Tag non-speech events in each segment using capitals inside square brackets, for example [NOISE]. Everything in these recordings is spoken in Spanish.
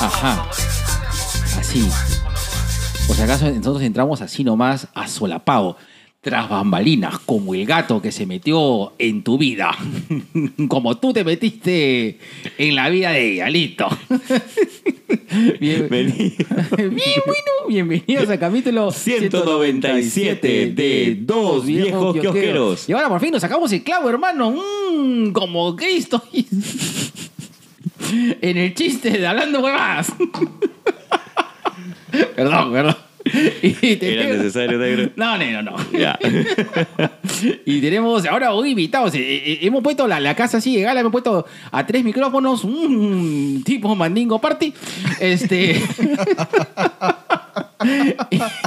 Ajá. Así. Por si acaso nosotros entramos así nomás a solapado. Tras bambalinas, como el gato que se metió en tu vida. [LAUGHS] como tú te metiste en la vida de ella, listo. [LAUGHS] Bien, Vení. [LAUGHS] Bien, bueno, bienvenidos al capítulo 197 de Dos Viejos Kiosqueros. Y ahora por fin nos sacamos el clavo, hermano. Mm, como Cristo. en el chiste de hablando huevadas. perdón, perdón. [LAUGHS] Y te- Era necesario, negro. [LAUGHS] No, no, no, no. Ya. [LAUGHS] Y tenemos ahora hoy invitados. Eh, eh, hemos puesto la, la casa así de gala, hemos puesto a tres micrófonos, un tipo mandingo party. Este.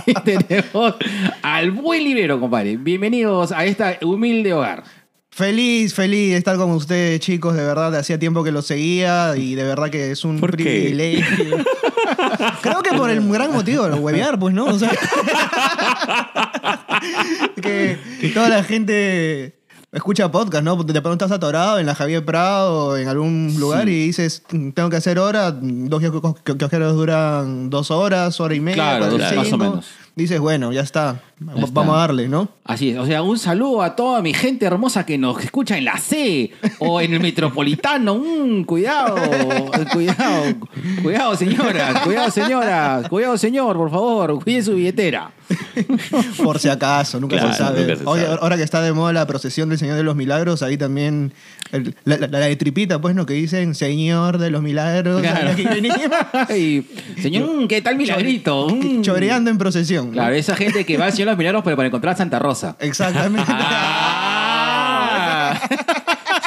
y tenemos al buen librero, compadre. Bienvenidos a esta humilde hogar. Feliz, feliz de estar con ustedes, chicos. De verdad, hacía tiempo que los seguía y de verdad que es un ¿Por qué? privilegio. [LAUGHS] Creo que por el gran motivo, el huevear, pues, ¿no? O sea, [LAUGHS] que toda la gente escucha podcast, ¿no? De pronto estás atorado en la Javier Prado en algún lugar y dices, tengo que hacer hora, dos kioscos kiosqueros duran dos horas, hora y media, Claro, cuatro, dos- más o menos. Dices, bueno, ya está, Ya está. vamos a darle, ¿no? Así es, o sea, un saludo a toda mi gente hermosa que nos escucha en la C o en el [LAUGHS] Metropolitano. Mm, cuidado, cuidado, cuidado señora, cuidado señora, cuidado señor, por favor, cuide su billetera. [LAUGHS] Por si acaso, nunca Claro, se sabe. nunca se Oye, sabe. ahora que está de moda la procesión del Señor de los Milagros, ahí también el- la, la- la de tripita, pues, ¿no? Que dicen Señor de los Milagros. Claro. [LAUGHS] señor, mm, ¿qué tal milagrito? Mm. Choreando en procesión. ¿No? Claro, esa gente que va al Señor de los Milagros pero para encontrar a Santa Rosa. Exactamente. [LAUGHS] Ah.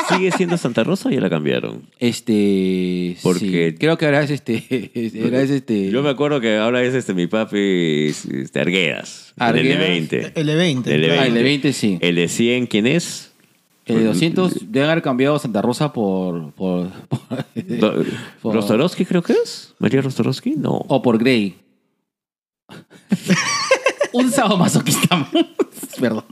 ¿Sigue siendo Santa Rosa o ya la cambiaron? Este. Porque- sí, creo que ahora es este. [LAUGHS] Era es este. Yo me acuerdo que ahora es este mi papi este, Arguedas. El de Arguedas. 20. El de 20. El de Ah, 20. el de 20 sí. El de 100, ¿quién es? El de 200 debe haber cambiado Santa Rosa por. por, por- Do- [LAUGHS] por- ¿Rostorowski creo que es? ¿María Rostorowski? No. o por Grey. Un sadomasoquista más. Perdón.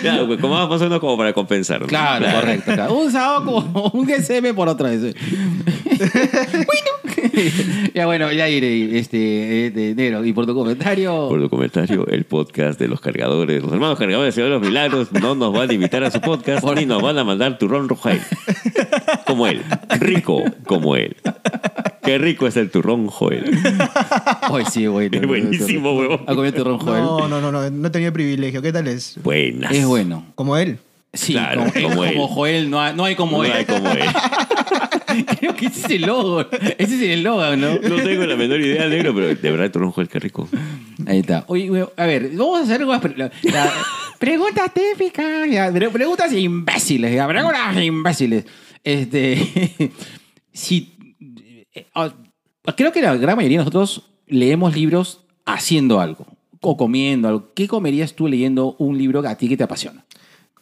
Claro, como más o menos como para compensar. ¿no? Claro, correcto. claro. Un sábado como un GSM por otra vez. bueno. [LAUGHS] ya bueno, ya iré, este, este, negro. Y por tu comentario. Por tu comentario, el podcast de los cargadores. Los hermanos cargadores de Ciudad de los Milagros no nos van a invitar a su podcast ni nos van a mandar turrón rojail. Como él. Rico como él. Qué rico es el turrón Joel. Ay, sí, bueno. Es buenísimo, huevón. ¿Ha comido turrón Joel? No, no, no, no, no tenía el privilegio. ¿Qué tal es? Buenas. Es bueno. Como él. Sí, Claro, como. Joel, no hay, no hay como No él. hay como él. [LAUGHS] Creo que ese es el logo. Ese es el eslogan, ¿no? No tengo la menor idea, negro, pero de verdad el turrón Joel, qué rico. Ahí está. Oye, güey, a ver, vamos a hacer unas pre- la- la- preguntas típicas. ya, preguntas imbéciles. ya, preguntas imbéciles. Este. [LAUGHS] si. Eh, ah, creo que la gran mayoría de nosotros leemos libros haciendo algo. O comiendo algo. ¿Qué comerías tú leyendo un libro a ti que te apasiona?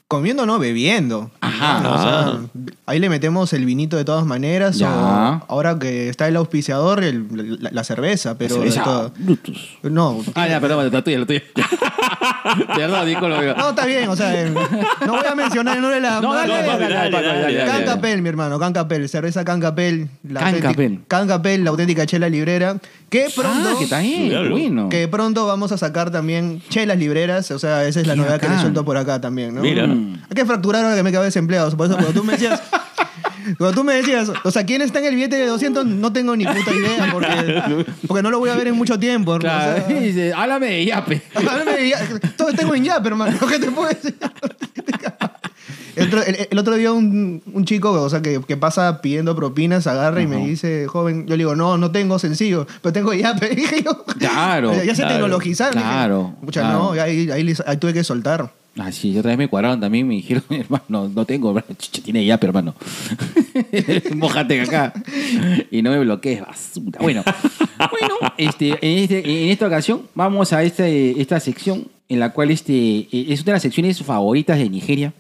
Comiendo no, bebiendo. Ajá. O sea, ahí le metemos el vinito de todas maneras. O ahora que está el auspiciador, el- la, la cerveza, pero Cerveza todo- Brutus. No, Ah, ya, perdón, la tuya, la tuya. [LAUGHS] [LAUGHS] Perdón, disculpa. no, está bien, o sea, eh, no voy a mencionar el nombre de la No, dale, dale, dale, dale, dale, dale, dale, dale. Cancapel, mi hermano, Cancapel, cerveza Cancapel. la Cancapel. auténtica- Cancapel, la auténtica chela librera. Que pronto, Ah, que está Claro. bueno. que pronto vamos a sacar también chelas libreras. O sea, esa es la Qué novedad que bacán. le suelto por acá también, ¿no? Mira. Mm. Hay que fracturar ahora que me quedé desempleado. Por eso, cuando tú me decías. Cuando tú me decías, o sea, ¿quién está en el billete de 200? No tengo ni puta idea porque, porque no lo voy a ver en mucho tiempo. Claro, O sea, dice, háblame de yape. [LAUGHS] Háblame de ya- Todo tengo en Yap, hermano. ¿Qué te puedo decir? [LAUGHS] El otro, el- el otro día un, un chico, o sea, que, que pasa pidiendo propinas, agarra y me dice, joven, yo le digo, no, no tengo sencillo, pero tengo Yap. [LAUGHS] Dije yo, Claro, [LAUGHS] Ya, ya se claro, tecnologizaron. claro, Pucha, claro. no, ahí, ahí, les- ahí tuve que soltar. Ah, sí, otra vez me cuadraron también, me dijeron, [LAUGHS] hermano, no tengo, tiene yape, hermano. Mójate acá. Y no me bloquees, basura. Bueno, bueno este, en, este- en esta ocasión vamos a este- esta sección en la cual este, es una de las secciones favoritas de Nigeria.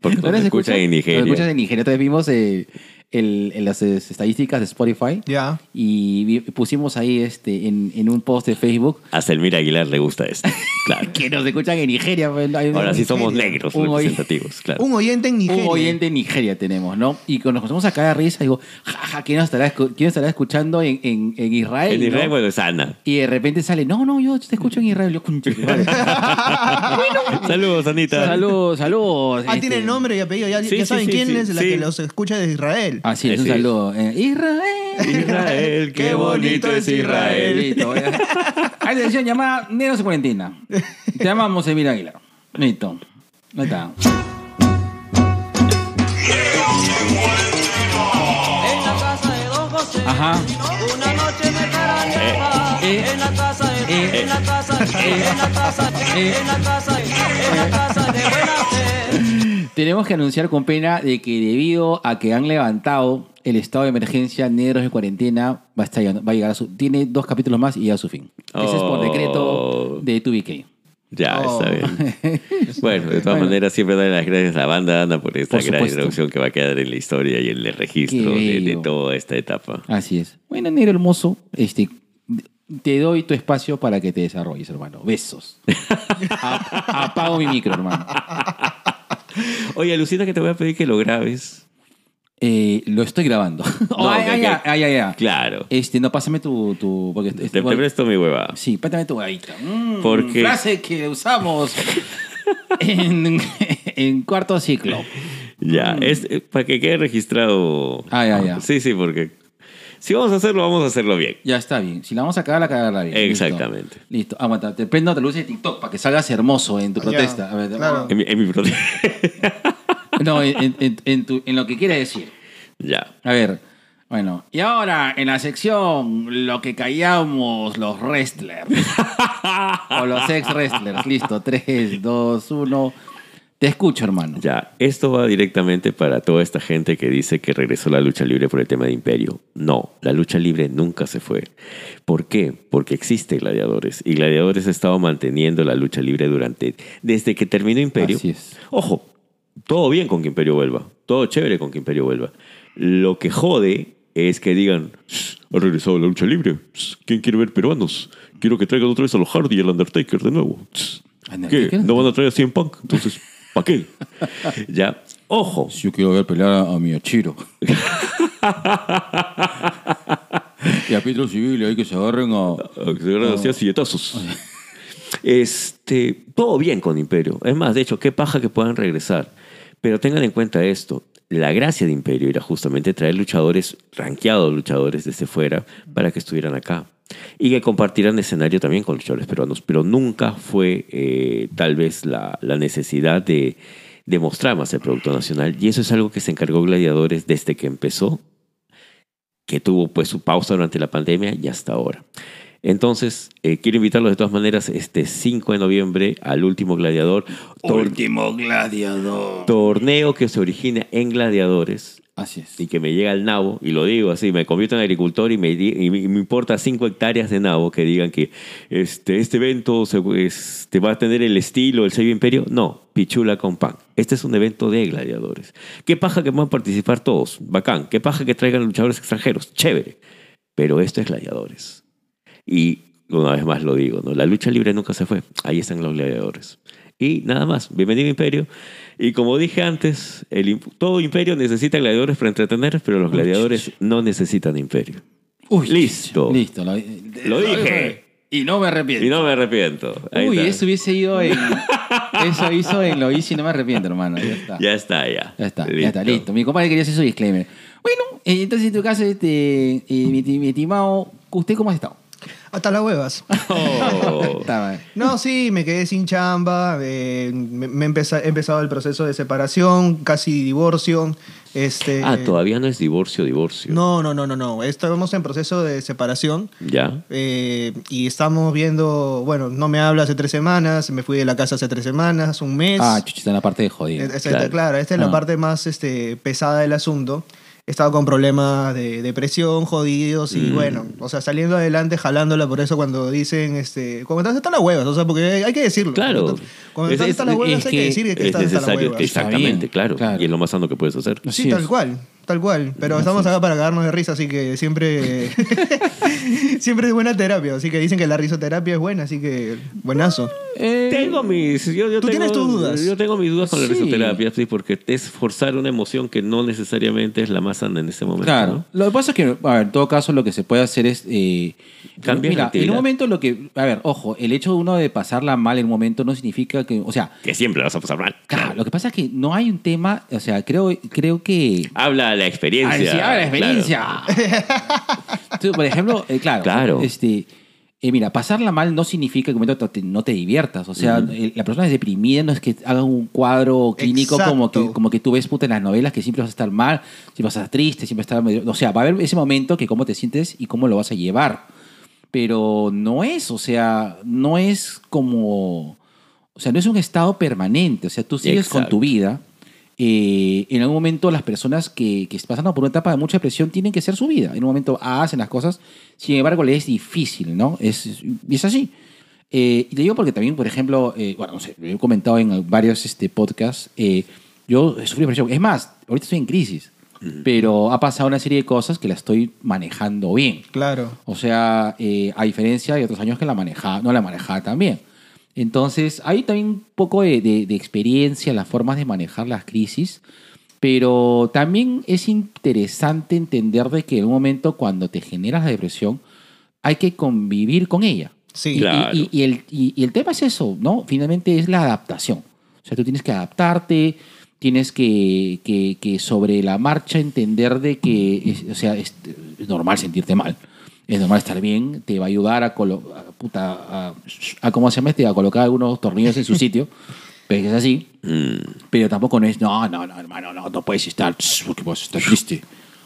Porque ¿No escuchas? en Nigeria. Nos escuchas en Nigeria. Entonces vimos eh, el- en las eh, estadísticas de Spotify Ya. y pusimos ahí este, en, en un post de Facebook A Selmira Aguilar le gusta esto. Claro. [LAUGHS] que nos escuchan en Nigeria. pues, Ahora sí somos negros Un oy- representativos, claro. Un oyente en Nigeria. Un oyente en Nigeria tenemos, ¿no? Y cuando nos pusimos a caer de risa, digo, jaja, ¿quién nos estará, escu- quién estará escuchando en, en, en Israel? En Israel, no? bueno, es Ana. Y de repente sale, no, no, yo te escucho en Israel. Yo. [LAUGHS] Saludos, Anita. saludos, saludos. Ah, este, tiene nombre y apellido. Ya, Sí, ya sí, saben sí, quién sí, es la sí. que los escucha desde Israel. Así es, un saludo. Eh, Israel. Israel, qué bonito es Israel. Listo. ya. Hay decisión llamada Negros en Cuarentena. Te llamamos Emil Aguilar. Listo. Ahí está. En la casa de Don José. Ajá. Una noche me. Eh, En la casa de eh, en la casa eh, en la casa eh. en la casa en la casa de buena fe. Tenemos que anunciar con pena de que debido a que han levantado el estado de emergencia Negros de Cuarentena, va a, estar, llegando- va a llegar a su... Tiene dos capítulos más y ya a su fin. Ese es por Oh. decreto de 2BK. Ya, Oh. está bien. [LAUGHS] Bueno, de todas Bueno. maneras, siempre darle las gracias a la banda, Ana, por esta Por gran introducción que va a quedar en la historia y en el registro de, toda esta etapa. Así es. Bueno, negro hermoso, este, te doy tu espacio para que te desarrolles, hermano. Besos. [LAUGHS] Apago mi micro, hermano. Oye, alucina que te voy a pedir que lo grabes. Eh, lo estoy grabando. Oh, ay, que- ay, que- ay, ay, ay, ay. Claro. Este, no, pásame tu... tu porque, este, Te, te presto mi hueva. Sí, pásame tu huevita. Mm, Porque- Frase que usamos [LAUGHS] en, en cuarto ciclo. Ya, es eh, para que quede registrado. Ah, ya, ya. Sí, sí, porque si vamos a hacerlo, vamos a hacerlo bien. Ya está bien. Si la vamos a cagar, la cagarla bien. Listo. Exactamente. Listo. Aguanta, te prendo otra luz de TikTok para que salgas hermoso en tu protesta. A ver, claro. En mi, en mi pro- [LAUGHS] No, en, en- en tu- en lo que quiere decir. ya. A ver, bueno. Y ahora, en la sección, lo que callamos los wrestlers. [LAUGHS] o los ex-wrestlers. Listo, 3, 2, 1. Te escucho, hermano. Ya, esto va directamente para toda esta gente que dice que regresó la lucha libre por el tema de imperio. No, la lucha libre nunca se fue. ¿Por qué? Porque existe Gladiadores y Gladiadores ha estado manteniendo la lucha libre durante desde que terminó imperio. Así es. Ojo, todo bien con que imperio vuelva, todo chévere con que imperio vuelva. Lo que jode es que digan, "Shh, ha regresado la lucha libre. ¿Quién quiere ver peruanos? Quiero que traigan otra vez a los Hardy y al Undertaker de nuevo. ¿Qué? ¿No van a traer a CM Punk? Entonces, ¿para qué? ya, ojo. Yo quiero ver pelear a, mi Ochiro. [LAUGHS] y a Pedro Civil, hay que se agarren a. Que se agarran así a silletazos. Este, todo bien con Imperio. Es más, de hecho, qué paja que puedan regresar. Pero tengan en cuenta esto. La gracia de Imperio era justamente traer luchadores, ranqueados luchadores desde fuera, para que estuvieran acá. Y que compartieran escenario también con luchadores peruanos. Pero nunca fue eh, tal vez la, la necesidad de, de mostrar más el producto nacional. Y eso es algo que se encargó Gladiadores desde que empezó que tuvo pues su pausa durante la pandemia y hasta ahora. Entonces, eh, quiero invitarlos de todas maneras este 5 de noviembre al último gladiador, Último gladiador. torneo que se origina en gladiadores Y que me llega al nabo, y lo digo así, me convierto en agricultor y me, y me, importa 5 hectáreas de nabo que digan que este, este evento se, este, va a tener el estilo, el sello imperio. No, pichula con pan. Este es un evento de gladiadores. Qué paja que puedan participar todos, bacán. Qué paja que traigan luchadores extranjeros, chévere. Pero esto es gladiadores. Y una vez más lo digo, ¿no? La lucha libre nunca se fue. Ahí están los gladiadores. Y nada más, bienvenido Imperio. Y como dije antes, el, todo Imperio necesita gladiadores para entretener, pero los gladiadores no necesitan Imperio. Uy, Listo. Listo. Lo, Lo dije. Y no me arrepiento. Y no me arrepiento. Ahí Uy, está. eso hubiese ido en. [LAUGHS] eso hizo en lo hice y no me arrepiento, hermano. Ya está. Ya está, ya. Ya está, ya está, listo. Mi compadre quería hacer su disclaimer. Bueno, eh, entonces en tu caso, este, eh, mi, mi estimado, ¿usted cómo ha estado? Hasta las huevas. [LAUGHS] Oh. No, sí, me quedé sin chamba, eh, me, me empeza- he empezado el proceso de separación, casi divorcio. Este, Ah, todavía no es divorcio, divorcio. No, no, no, no, no. Estamos en proceso de separación ¿Ya? eh, y estamos viendo, bueno, no me habla hace tres semanas, me fui de la casa hace tres semanas, un mes. Ah, chuchita, en la parte de jodido. esta- claro. Claro, esta es Ah. la parte más este, pesada del asunto. He estado con problemas de depresión, jodidos y Mm. bueno, o sea, saliendo adelante, jalándola, por eso cuando dicen, este, cuando estás hasta las huevas, o sea, porque hay que decirlo. Claro. Cuando, cuando Es- estás es- hasta las huevas es hay que que decir que Es estás hasta las necesario, huevas. exactamente, claro. claro. Y es lo más sano que puedes hacer. Así Sí, tal cual, tal cual. Pero estamos acá para cagarnos de risa, así que siempre, [LAUGHS] [LAUGHS] siempre es buena terapia. Así que dicen que la risoterapia es buena, así que buenazo. Eh, Tengo mis. Yo, yo ¿Tú tengo, tienes tus dudas? Yo tengo mis dudas con la Sí. risoterapia, sí, porque es forzar una emoción que no necesariamente es la más sana en ese momento. Claro. ¿no? Lo que pasa es que, a ver, en todo caso, lo que se puede hacer es. Eh, Cambiar mira, en un momento lo que. A ver, ojo, el hecho de uno de pasarla mal en un momento no significa que. O sea, Que siempre la vas a pasar mal. claro, lo que pasa es que no hay un tema. O sea, creo, creo que. Habla la experiencia. Ah, la claro. experiencia. [LAUGHS] Entonces, por ejemplo, eh, claro. Claro. Este, eh, mira, pasarla mal no significa que no te diviertas. O sea, eh, la persona es deprimida, no es que haga un cuadro clínico como que, como que tú ves puta, en las novelas que siempre vas a estar mal, siempre vas a estar triste, siempre vas a estar medio- O sea, va a haber ese momento que cómo te sientes y cómo lo vas a llevar. Pero no es, o sea, no es como. O sea, no es un estado permanente. O sea, tú sigues con Exacto. tu vida. Eh, en algún momento las personas que, que están pasando por una etapa de mucha depresión tienen que hacer su vida. En un momento A hacen las cosas, sin embargo le es difícil, ¿no? Es, es así. Eh, y te digo porque también, por ejemplo, eh, bueno, no sé, lo he comentado en varios este, podcasts, eh, yo sufrí depresión. Es más, ahorita estoy en crisis, pero ha pasado una serie de cosas que la estoy manejando bien. Claro. O sea, eh, a diferencia de otros años que la manejaba, no la manejaba tan bien. Entonces, hay también un poco de, de- de experiencia en las formas de manejar las crisis, pero también es interesante entender de que en un momento cuando te generas la depresión, hay que convivir con ella. Sí. Y, Claro. y- y el, y- el tema es eso, ¿no? Finalmente es la adaptación. O sea, tú tienes que adaptarte, tienes que, que- que sobre la marcha entender de que, es- o sea, es, es normal sentirte mal. Es normal estar bien, te va a ayudar a, colo- a, puta, a, a- ¿cómo se llama este? A colocar algunos tornillos en su sitio. [LAUGHS] Pero es así. Mm. Pero tampoco no es, no, no, no, hermano, no, no puedes estar, porque vas a estar triste.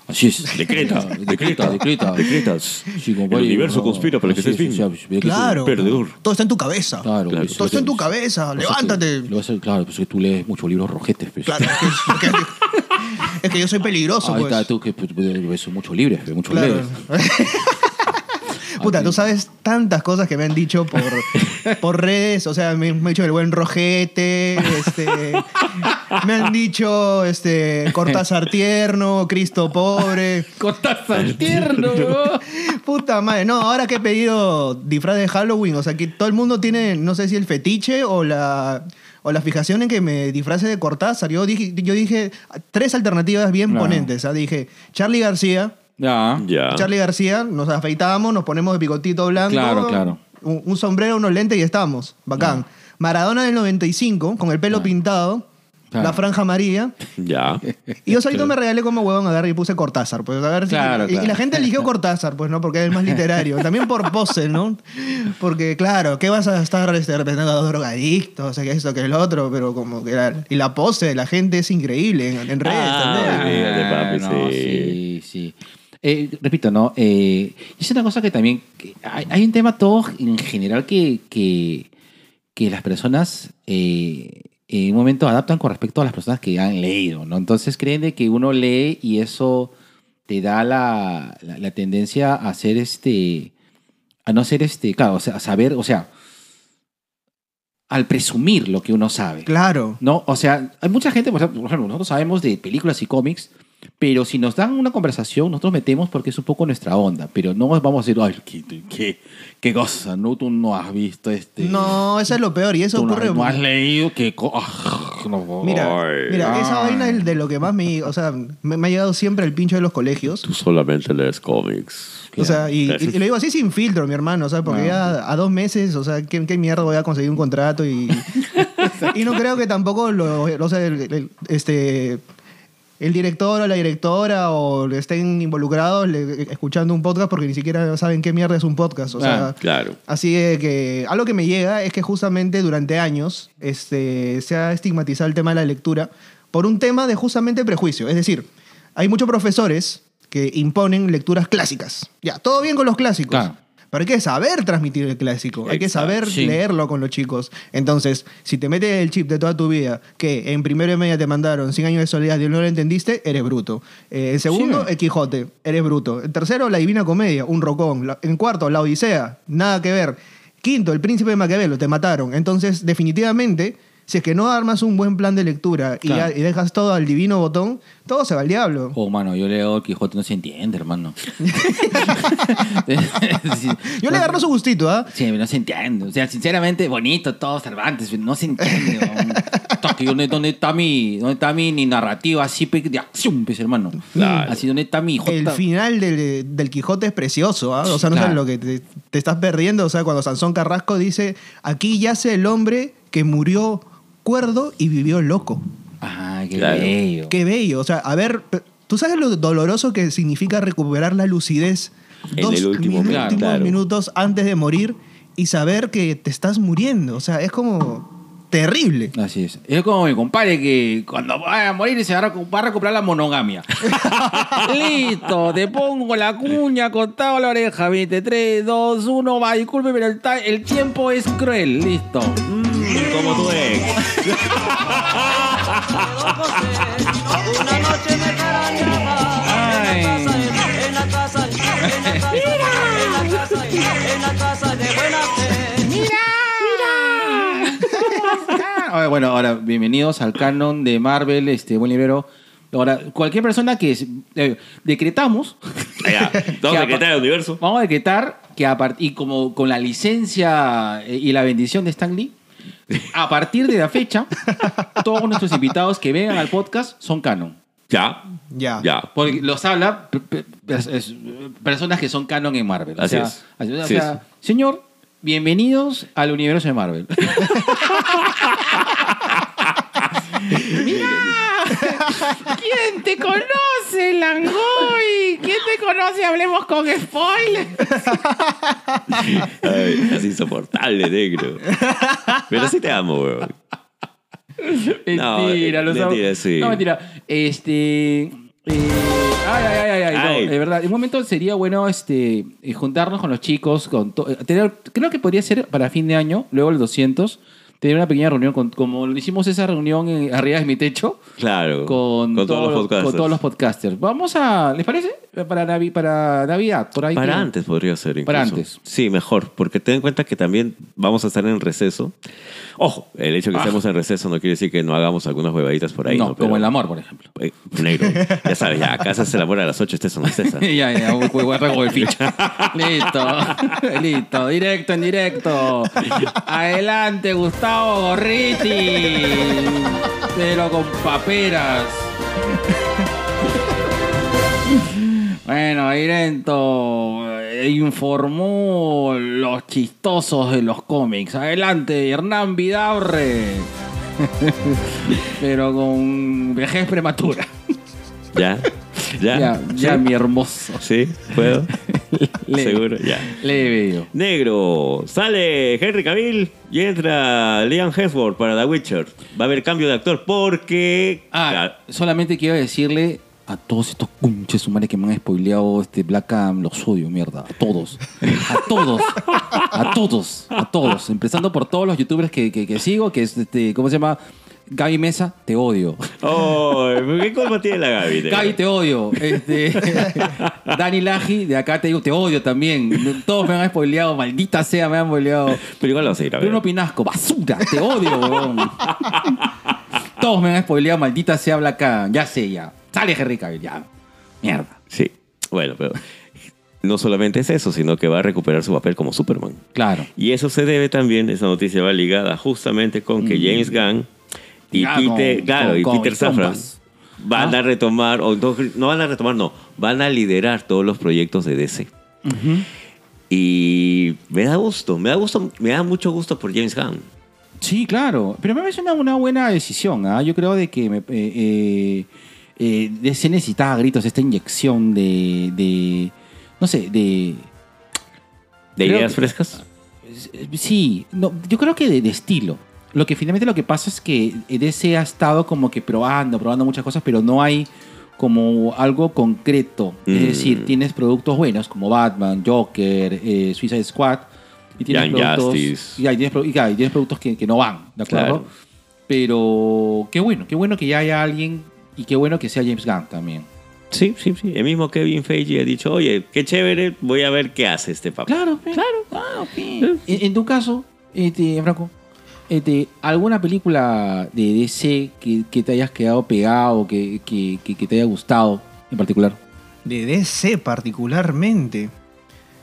Así es. [LAUGHS] [LAUGHS] Decreta, decreta, decreta. Decretas. Sí, compadre, El universo no, conspira para que estés es, bien. Claro. Perdedor. Todo está en tu cabeza. Claro, Claro. pues, Todo está en tu cabeza. pues, Levántate. lo vas a- claro, pues que tú lees muchos libros rojetes. Pues. Claro, es que, es que yo soy peligroso, Ahí pues. está tú que pues, ves muchos libros, ves muchos Claro. leves. Puta, tú sabes tantas cosas que me han dicho por, [LAUGHS] por redes. O sea, me, me han dicho el buen rojete. Este, me han dicho este, Cortázar tierno, Cristo pobre. Cortázar tierno. Puta madre. No, ahora que he pedido disfraz de Halloween. O sea, que todo el mundo tiene, no sé si el fetiche o la, o la fijación en que me disfrace de Cortázar. Yo dije, yo dije tres alternativas bien Claro. ponentes. ¿ah? Dije Charlie García. Ya. Ya. Charlie García, nos afeitamos, nos ponemos de picotito blanco. Claro, claro. Un, un sombrero, unos lentes y estamos. Bacán. Maradona del 95, con el pelo pintado, la franja amarilla. Ya. Y yo solito me regalé como huevón, agarré y puse Cortázar. Pues, a ver si- Claro, y, la gente eligió Cortázar, pues, ¿no? Porque es el más literario. [LAUGHS] También por pose, ¿no? Porque, claro, ¿qué vas a estar este, representando a dos drogadictos? O sea, que esto, que el otro, pero como que... la- y la pose de la gente es increíble en, en redes Ah, también. olvídate, papi, no, sí. sí, sí. Eh, repito, ¿no? Eh, es una cosa que también... que hay, hay un tema todo en general que, que, que las personas eh, en un momento adaptan con respecto a las personas que han leído, ¿no? Entonces creen de que uno lee y eso te da la, la, la tendencia a ser este... A no ser este... Claro, o sea, a saber, o sea... Al presumir lo que uno sabe. Claro. ¿no? O sea, hay mucha gente, por ejemplo, por ejemplo, nosotros sabemos de películas y cómics, pero si nos dan una conversación, nosotros metemos porque es un poco nuestra onda, pero no vamos a decir, ay, qué, qué, qué cosa, ¿no? Tú no has visto este... No, eso es lo peor. Y eso tú ocurre... no has leído que... no, Mira, Ay. mira, esa vaina es de lo que más me... O sea, me, me ha llegado siempre el pincho de los colegios. Tú solamente lees cómics. O sea, y, y lo digo así sin filtro, mi hermano. O sea, porque No. ya a dos meses, o sea, ¿qué, qué mierda voy a conseguir un contrato? Y, [LAUGHS] y no creo que tampoco lo, o sea, el, el- este, el director o la directora o estén involucrados le- escuchando un podcast porque ni siquiera saben qué mierda es un podcast. O sea, Ah, Claro. Así que algo que me llega es que justamente durante años este, se ha estigmatizado el tema de la lectura por un tema de justamente prejuicio. Es decir, hay muchos profesores que imponen lecturas clásicas. Ya, todo bien con los clásicos. Claro. Pero hay que saber transmitir el clásico, hay que saber Sí. leerlo con los chicos. Entonces, si te metes el chip de toda tu vida, que en primero y media te mandaron 100 años de soledad y no lo entendiste, eres bruto. Eh, en segundo, Sí. el Quijote, eres bruto. En tercero, la Divina Comedia, un rocón. En cuarto, la Odisea, nada que ver. Quinto, el Príncipe de Maquiavelo, te mataron. Entonces, definitivamente, si es que no armas un buen plan de lectura y, Claro. y dejas todo al divino botón, todo se va al diablo. Oh, mano, yo leo el Quijote, no se entiende, hermano. Sí, [LAUGHS] Yo le agarro su gustito, ¿ah? Sí, no se entiende. O sea, sinceramente, bonito todo Cervantes, no se entiende. [LAUGHS] weón. Toque, ¿Dónde, dónde está mi, dónde está mi, ni narrativa así pe- de acción, pues, hermano? Claro. Así, ¿dónde está mi J? El final del, del Quijote es precioso, ¿ah? O sea, no Claro. sabes lo que te, te estás perdiendo. O sea, cuando Sansón Carrasco dice, aquí yace el hombre que murió cuerdo y vivió loco. Ay, qué Claro. bello. Qué bello. O sea, a ver, ¿tú sabes lo doloroso que significa recuperar la lucidez En dos el último minuto, últimos claro. minutos antes de morir y saber que te estás muriendo? O sea, es como terrible. Así es. Es como mi compadre que cuando vaya a morir se va a recu- va a recuperar la monogamia. [LAUGHS] Listo, te pongo la cuña, contado la oreja, 23, 2, 1, va, disculpe, pero el, el tiempo es cruel. Listo. Como tu ex. Una noche me en la casa, en la casa, en la casa, en la casa de buena fe. Ah, bueno, ahora, bienvenidos al canon de Marvel, este buen librero. Ahora, cualquier persona que es- eh, decretamos, Allá. [LAUGHS] Que Vamos a decretar el universo. vamos a decretar que a part- y como con la licencia eh, y la bendición de Stan Lee, a partir de la fecha, todos nuestros invitados que vengan al podcast son canon. Ya. Ya. Ya. Porque los habla personas que son canon en Marvel. O Así sea, es. así- o Así sea, es. señor, bienvenidos al universo de Marvel. [LAUGHS] ¿Quién te conoce, Langoy? ¿Quién te conoce? Hablemos con spoilers. Ay, es insoportable, negro. Pero sí te amo, weón. No, Mentira, eh, los mentira, sí. No, mentira. Este. eh, ay, ay, ay, ay, ay, no, de verdad. En un momento sería bueno este, eh, juntarnos con los chicos. Con eh, tener, creo que podría ser para fin de año, luego el 200, tener una pequeña reunión, con, como hicimos esa reunión en- arriba de mi techo, Claro. con, todos los podcasters. con todos los podcasters. Vamos a. ¿Les parece? Para, Navi- para Navidad, por ahí. Para antes podría ser incluso. Para antes. Sí, mejor, porque ten en cuenta que también vamos a estar en receso. Ojo, el hecho de que Ah. estemos en receso no quiere decir que no hagamos algunas huevaditas por ahí. no, No, como el amor, por ejemplo. Eh, negro. Ya sabes, ya, acá se hace el amor a las 8, estés o no estés. ya, ya, voy a recoger ficha. Listo, [LAUGHS] listo, directo en directo. [LAUGHS] Adelante, Gustavo Gorriti. Pero con paperas. Bueno, Irento eh, informó los chistosos de los cómics. Adelante, Hernán Vidaurre. [LAUGHS] Pero con vejez prematura. ¿Ya? [LAUGHS] ¿Ya? Ya, mi hermoso. ¿Sí? ¿Puedo? [LAUGHS] Seguro, ya. Leve yo. Negro, sale Henry Cavill y entra Liam Hemsworth para The Witcher. Va a haber cambio de actor porque... Ah, solamente quiero decirle a todos estos cunches humanos que me han spoileado este Black Adam, los odio, mierda. A todos. A todos. A todos. A todos. Empezando por todos los youtubers que, que- que sigo, que es este, ¿cómo se llama? Gaby Mesa, te odio. Oh, ¿qué culpa tiene la Gaby? [LAUGHS] Gaby, te odio. Este, [LAUGHS] Dani Laji, de acá te digo, te odio también. Todos me han spoileado, maldita sea, me han spoileado. Pero igual vamos a ir a ver. Bruno Pinasco, basura, te odio, weón. Todos me han spoileado, maldita sea Black Adam. Ya sé, ya. Sale Henry Cavill, ya. Mierda. Sí, bueno, pero no solamente es eso, sino que va a recuperar su papel como Superman. Claro. Y eso se debe también, esa noticia va ligada justamente con que James Gunn y Peter, claro, con- y con Peter Safran van Ah. a retomar, o no, no van a retomar, no, van a liderar todos los proyectos de DC. Y me da gusto, me da gusto, me da mucho gusto por James Gunn. Sí, claro. Pero me parece una, una buena decisión. ¿ah? Yo creo de que me, eh, eh, eh, DC necesitaba a gritos esta inyección de, de no sé, de... ¿De ideas que- frescas? Sí, no, yo creo que de, de estilo. Lo que finalmente lo que pasa es que DC ha estado como que probando, probando muchas cosas, pero no hay como algo concreto. Es Mm. decir, tienes productos buenos como Batman, Joker, eh, Suicide Squad. Y tienes productos, y, hay- tienes, y y tienes productos que, que no van, ¿de acuerdo? Claro. Pero qué bueno, qué bueno que ya haya alguien y qué bueno que sea James Gunn también. Sí, sí, sí. El mismo Kevin Feige ha dicho, oye, qué chévere, voy a ver qué hace este papá. Claro, claro, pe. En, en tu caso, este, Franco, este, ¿alguna película de DC que, que te hayas quedado pegado, que, que, que, que te haya gustado en particular? De DC particularmente.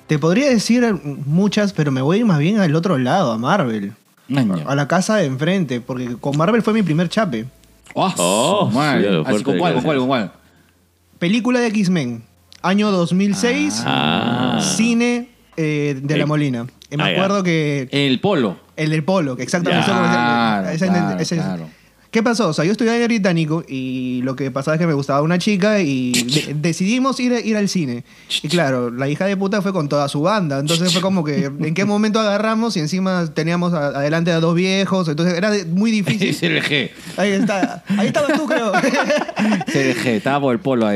Te podría decir muchas, pero me voy a ir más bien al otro lado, a Marvel. Año. A la casa de enfrente, porque con Marvel fue mi primer chape. Oh, Oh, Así, ¿Con cuál, con cuál, con cuál? Película de X-Men, año 2006, Ah. cine eh, de la. Molina. Me Ah, ya. acuerdo que El polo. el del polo, que exactamente. Ya. eso como Claro, ese- claro, ese- claro. ¿Qué pasó? O sea, yo el británico y lo que pasaba es que me gustaba una chica y de- decidimos ir, ir al cine. Y claro, la hija de puta fue con toda su banda. Entonces fue como que, ¿en qué momento agarramos? Y encima teníamos a- adelante a dos viejos. Entonces era de- muy difícil. [LAUGHS] Es el G. Ahí está. Ahí estabas tú, creo. [LAUGHS] Es el G. Estaba por el polo Y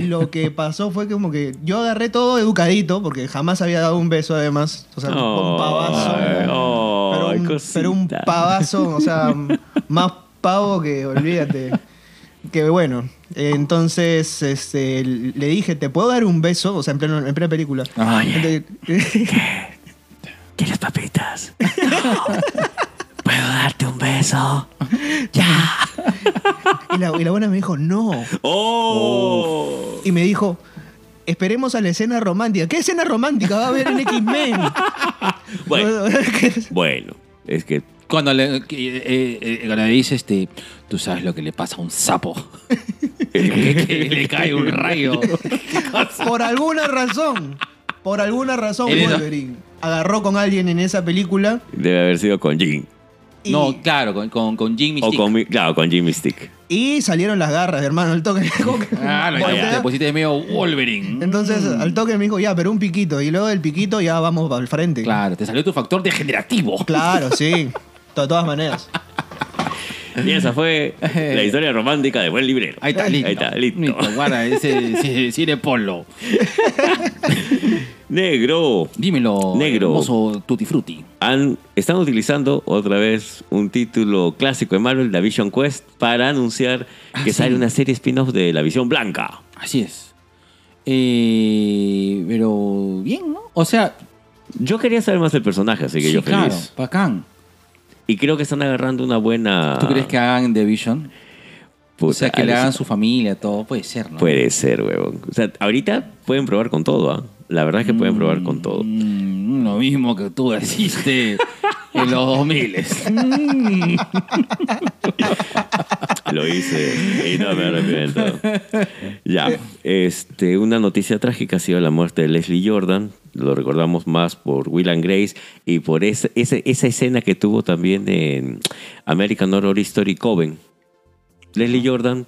ahí. lo que pasó fue como que yo agarré todo educadito, porque jamás había dado un beso además. O sea, un Oh, pavazo. ay, oh, pero, un, pero un pavazo, o sea, [LAUGHS] más pavo que olvídate. Que bueno, entonces este, le dije, ¿te puedo dar un beso? O sea, en, pleno- en plena película. Ay. Entonces- ¿Quieres papitas? [LAUGHS] ¿Puedo darte un beso? ¡Ya! y, la, y la buena me dijo, no. ¡Oh! Y me dijo, esperemos a la escena romántica. ¿Qué escena romántica va a haber en X-Men? [LAUGHS] Bueno, [LAUGHS] bueno, es que Cuando le, que, eh, eh, cuando le dice, este, tú sabes lo que le pasa a un sapo. [LAUGHS] que, que le cae un rayo. [LAUGHS] Por alguna razón, por alguna razón, Él Wolverine agarró con alguien en esa película. debe haber sido con Jim. Y, No, claro, con, con, con Jimmy O Stick. con, mi- claro, con Jimmy Stick. y salieron las garras, hermano, al toque. [LAUGHS] Como que- Ah, no, voltea. ya te pusiste medio Wolverine. Entonces, al toque me dijo, ya, pero un piquito. Y luego del piquito ya vamos al frente. Claro, te salió tu factor degenerativo. Claro, sí. De todas maneras. Y esa fue la historia romántica de Buen Librero. Ahí está, listo. Ahí está, listo. guarda, ese, ese cine polo. [LAUGHS] Negro. Dímelo, Negro. hermoso Tutti Frutti. Han, están utilizando otra vez un título clásico de Marvel, la Vision Quest, para anunciar Ah, que sí. sale una serie spin-off de la Visión Blanca. Así es. Eh, pero bien, ¿no? O sea, Yo quería saber más del personaje, así que sí, yo claro, feliz. bacán. Y creo que están agarrando una buena. ¿Tú crees que hagan The Vision? Puta, o sea, que le hagan su familia, todo. Puede ser, ¿no? Puede ser, huevón. O sea, ahorita pueden probar con todo, ¿ah? La verdad es que pueden probar con todo. Mm, lo mismo que tú hiciste [LAUGHS] en los 2000. Mm. [LAUGHS] Lo hice y no me arrepiento. Ya, este, una noticia trágica ha sido la muerte de Leslie Jordan. Lo recordamos más por Will and Grace y por esa, esa, esa escena que tuvo también en American Horror Story Coven. Leslie Jordan,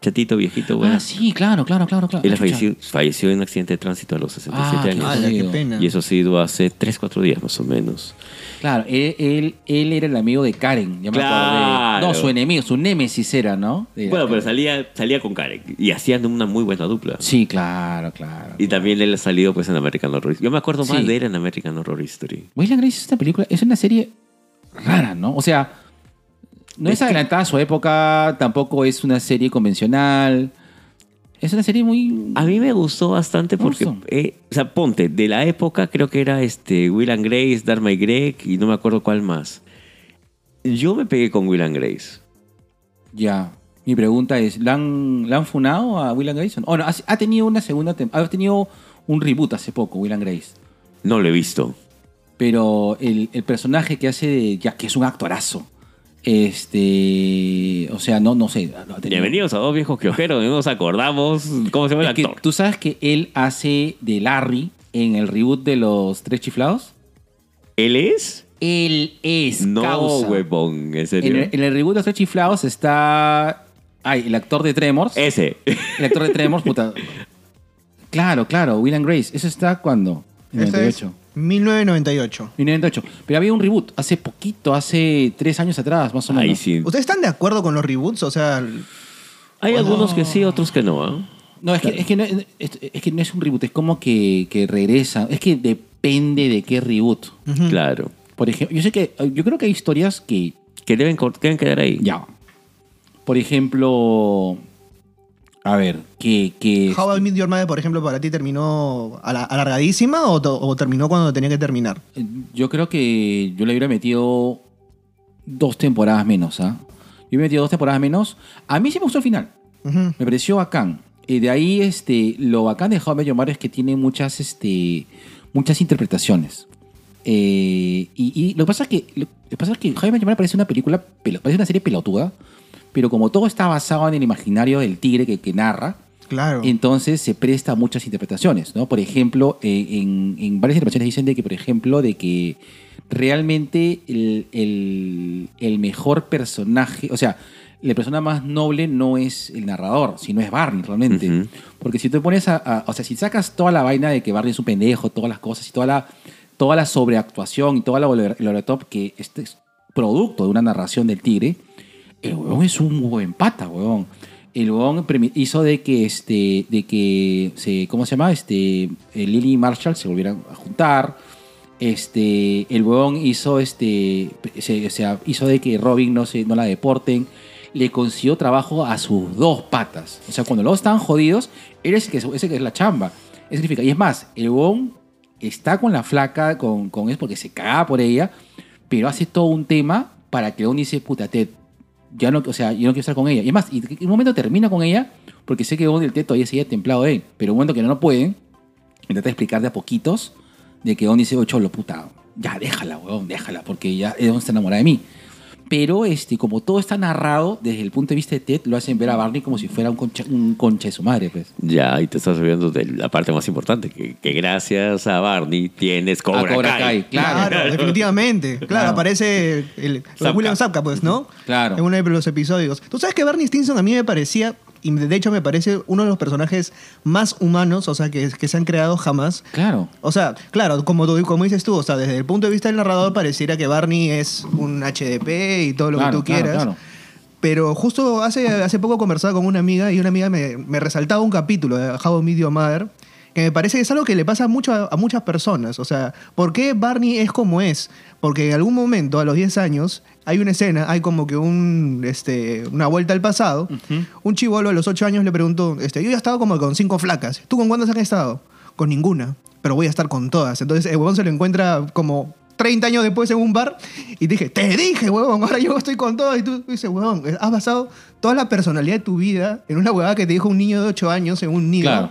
chatito, viejito, bueno. Ah, sí, claro, claro, claro. claro. Él Ah, falleció, falleció en un accidente de tránsito a los 67 Ah, qué años. Ala, qué jodido. pena. Y eso ha sido hace 3, 4 días más o menos. Claro, él, él, él era el amigo de Karen. Ya me Claro. acordé. No, su enemigo, su némesis era, ¿no? Era Bueno, pero salía, salía con Karen y hacían una muy buena dupla. Sí, claro, claro. Y también él ha salido pues en American Horror Story. Yo me acuerdo más Sí. de él en American Horror Story. Will and Grace es una película, es una serie rara, ¿no? O sea, no es, adelantada a su época, tampoco es una serie convencional. Es una serie muy. A mí me gustó bastante porque, eh, o sea, ponte, de la época creo que era este Will and Grace, Dharma y Greg y no me acuerdo cuál más. Yo me pegué con Will and Grace. Ya. Mi pregunta es: ¿la han, ¿la han funado a Will and Grace? Oh, no, ha, ha tenido una segunda temporada. Ha tenido un reboot hace poco, Will and Grace. No lo he visto. Pero el, el personaje que hace de. Ya, que es un actorazo. Este. O sea, no, no sé. Bienvenidos a dos viejos quiojeros, no nos acordamos cómo se llama el que actor. tú sabes que él hace de Larry en el reboot de los Tres Chiflados. ¿Él es? Él es No, causa. huevón, en En serio. el, en el reboot de los Tres Chiflados está. Ay, el actor de Tremors. Ese. El actor de Tremors, puta. [LAUGHS] Claro, claro, Will and Grace. ¿Eso está cuándo? En es 98. 1998. 1998. Pero había un reboot hace poquito, hace tres años atrás, más o menos. Ahí sí. ¿Ustedes están de acuerdo con los reboots? O sea, Hay algunos que sí, otros que no. ¿ah? No, es que, es, que no, es, es que no es un reboot, es como que, que regresa. Es que depende de qué reboot. Claro. Por ejemplo, yo sé que, yo creo que hay historias que Que deben, deben quedar ahí. ya. Por ejemplo, a ver, que, que How I Met Your Mother, por ejemplo, para ti terminó ala- alargadísima o, terminó cuando tenía que terminar? yo creo que yo le hubiera metido dos temporadas menos, ¿ah? Yo hubiera metido dos temporadas menos. A mí sí me gustó el final. Me pareció bacán. Y de ahí, este, lo bacán de How I Met Your Mother es que tiene muchas, este, muchas interpretaciones. Eh, y, y lo que pasa es que, lo que pasa es que How I Met Your Mother parece una película, parece una serie pelotuda, pero como todo está basado en el imaginario del tigre que, que narra, Claro. entonces se presta a muchas interpretaciones, ¿no? Por ejemplo, eh, en, en varias interpretaciones dicen de que, por ejemplo, de que realmente el, el- el mejor personaje, o sea, la persona más noble no es el narrador, sino es Barney realmente. Ujú. Porque si te pones a, a- o sea, si sacas toda la vaina de que Barney es un pendejo, todas las cosas y toda la, toda la sobreactuación y toda la el overtop que este es producto de una narración del tigre, el huevón es un buen pata, huevón. El huevón hizo de que, este, de que se, ¿cómo se llama? Este, eh, Lily y Marshall se volvieran a juntar. Este, el huevón hizo, este, o sea, hizo de que Robin no, se, no la deporten. Le consiguió trabajo a sus dos patas. O sea, cuando los estaban jodidos, él es el que, es la chamba. Significa. Y es más, el huevón está con la flaca, con, con porque se cagaba por ella, pero hace todo un tema para que el huevón dice, puta, Ted, ya no, o sea, yo no quiero estar con ella. Y es más, y en un momento termina con ella, porque sé que el huevón del Ted todavía sigue templado de él, pero en un momento que no lo pueden, intenta explicar de a poquitos de que Don dice, oh, cholo, puta, ya déjala, weón, déjala, porque ya Don está enamorada de mí. Pero este, como todo está narrado desde el punto de vista de Ted, lo hacen ver a Barney como si fuera un concha, un concha de su madre, pues. Ya, y te estás olvidando de la parte más importante, que, que gracias a Barney tienes Cobra, A Cobra Kai. Kai, claro. Claro, [LAUGHS] definitivamente. Claro, Claro. aparece el, Zapka. William Zapka, pues, ¿no? Claro. En uno de los episodios. Tú sabes que Barney Stinson a mí me parecía, y de hecho me parece uno de los personajes más humanos, o sea, que, que se han creado jamás. Claro. O sea, claro, como, tú- como dices tú, o sea, desde el punto de vista del narrador pareciera que Barney es un HDP y todo lo Claro, que tú claro, quieras. claro. Pero justo hace, hace poco conversaba con una amiga y una amiga me, me resaltaba un capítulo de How I Met Your Mother que me parece que es algo que le pasa mucho a, a muchas personas. O sea, ¿por qué Barney es como es? Porque en algún momento, a los 10 años, hay una escena, hay como que un, este, una vuelta al pasado. Un chivolo a los 8 años le preguntó, este, yo ya estaba como con cinco flacas. ¿Tú con cuántas has estado? Con ninguna, pero voy a estar con todas. Entonces el huevón se lo encuentra como 30 años después en un bar y dije, te dije, huevón, ahora yo estoy con todo. Y tú dices, huevón, has basado toda la personalidad de tu vida en una huevada que te dijo un niño de 8 años en un nido. Claro.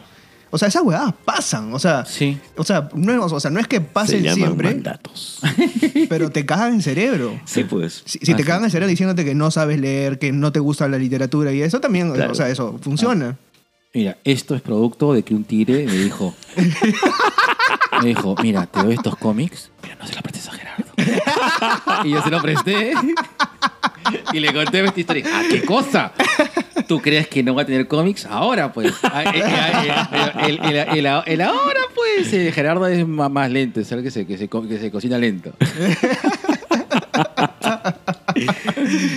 O sea, esas huevadas pasan. O sea, Sí. o sea, no, es- o sea, no es que Se pasen llaman siempre, mandatos. [LAUGHS] pero te cagan el cerebro. Sí, pues. Si, si Ah, te cagan el cerebro diciéndote que no sabes leer, que no te gusta la literatura y eso también, Claro. o sea, eso funciona. Mira, esto es producto de que un tigre me dijo. [LAUGHS] me dijo, mira, te doy estos cómics, pero no se los prestes a Gerardo. [LAUGHS] y yo se lo presté. y le conté esta historia. ¿A qué cosa? ¿Tú crees que no va a tener cómics? Ahora, pues. El, ahora, pues. eh, Gerardo es más lento, es algo que se, que se, cocina lento. [LAUGHS]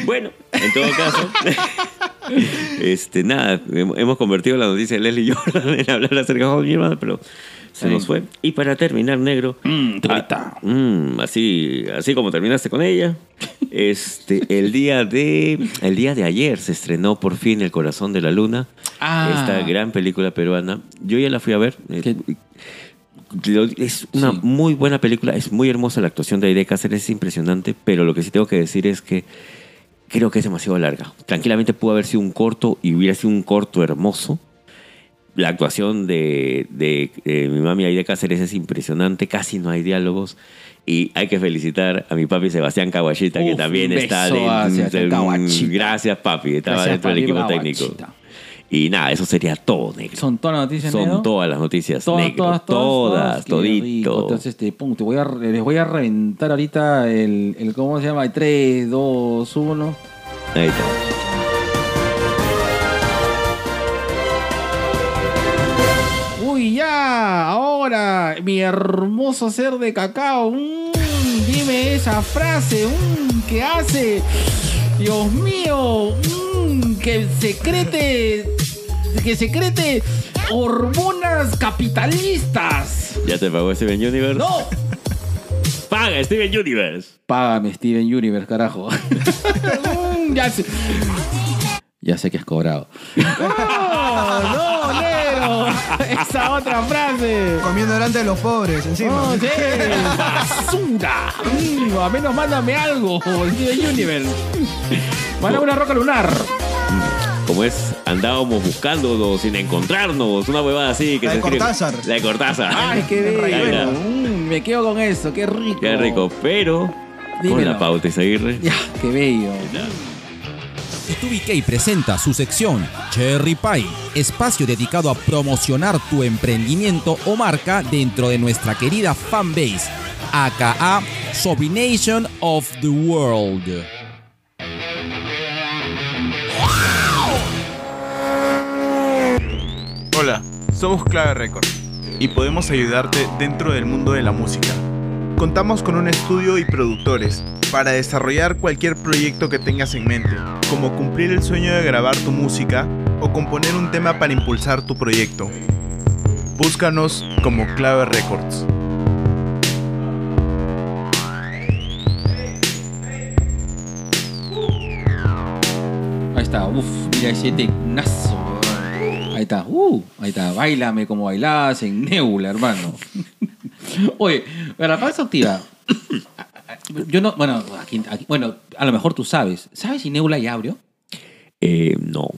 Bueno, en todo caso, [LAUGHS] este, nada, hem- hemos convertido la noticia de Leslie Jordan en hablar acerca de hermana, pero se Sí. nos fue. Y para terminar, negro, Mm, ah, mm, así, así como terminaste con ella, este, el día de, el día de ayer se estrenó por fin El Corazón de la Luna, Ah. esta gran película peruana. Yo ya la fui a ver. eh, Es una Sí. muy buena película, es muy hermosa la actuación de Aide Cáceres, es impresionante, pero lo que sí tengo que decir es que creo que es demasiado larga. Tranquilamente pudo haber sido un corto y hubiera sido un corto hermoso. La actuación de, de, eh, mi mami Aide Cáceres es impresionante, casi no hay diálogos. Y hay que felicitar a mi papi Sebastián Caguachita, que también está dentro. Gracias, papi. Estaba Gracias, dentro del papi, equipo Caguachita. técnico. Y nada, eso sería todo, negro. Son todas las noticias, Son negro? todas las noticias, Todas, negro. todas, todas, Qué todito. Entonces, este, pum, te voy a, les voy a reventar ahorita el, el ¿cómo se llama? El 3, 2, 1. Ahí está. Uy, ya, ahora, mi hermoso ser de cacao. mm, dime esa frase mm, que hace. Dios mío, mm, que secrete, que secrete hormonas capitalistas. ¿Ya te pagó Steven Universe? No, ¡Paga Steven Universe! págame Steven Universe, carajo. [LAUGHS] Mm, ya sé, ya sé que has cobrado. [LAUGHS] No, [LAUGHS] esa otra frase. Comiendo delante de los pobres, encima. No, sí, basura. Mm, a menos mándame algo, Steven Universe. Mándame una roca lunar. Como es, andábamos buscándonos sin encontrarnos. Una huevada así. Que La se de escribe- Cortázar. La de Cortázar. Ay, qué bello. Rayuela. Mm, me quedo con eso, qué rico. Qué rico. Pero, con Dímelo. la pauta Isaguirre. Ya, qué bello. TubiK presenta su sección Cherry Pie, espacio dedicado a promocionar tu emprendimiento o marca dentro de nuestra querida fanbase, aka Sobination of the World. Hola, somos Clave Records y podemos ayudarte dentro del mundo de la música. Contamos con un estudio y productores para desarrollar cualquier proyecto que tengas en mente, como cumplir el sueño de grabar tu música o componer un tema para impulsar tu proyecto. Búscanos como Clave Records. Ahí está, uff, mira ese tecnazo. Ahí está, uh, ahí está, bailame como bailabas en Nebula, hermano. Oye, la pausa activa. Yo no, bueno, aquí, aquí- bueno, a lo mejor tú sabes. ¿Sabes si Nebula ya abrió? Eh, no,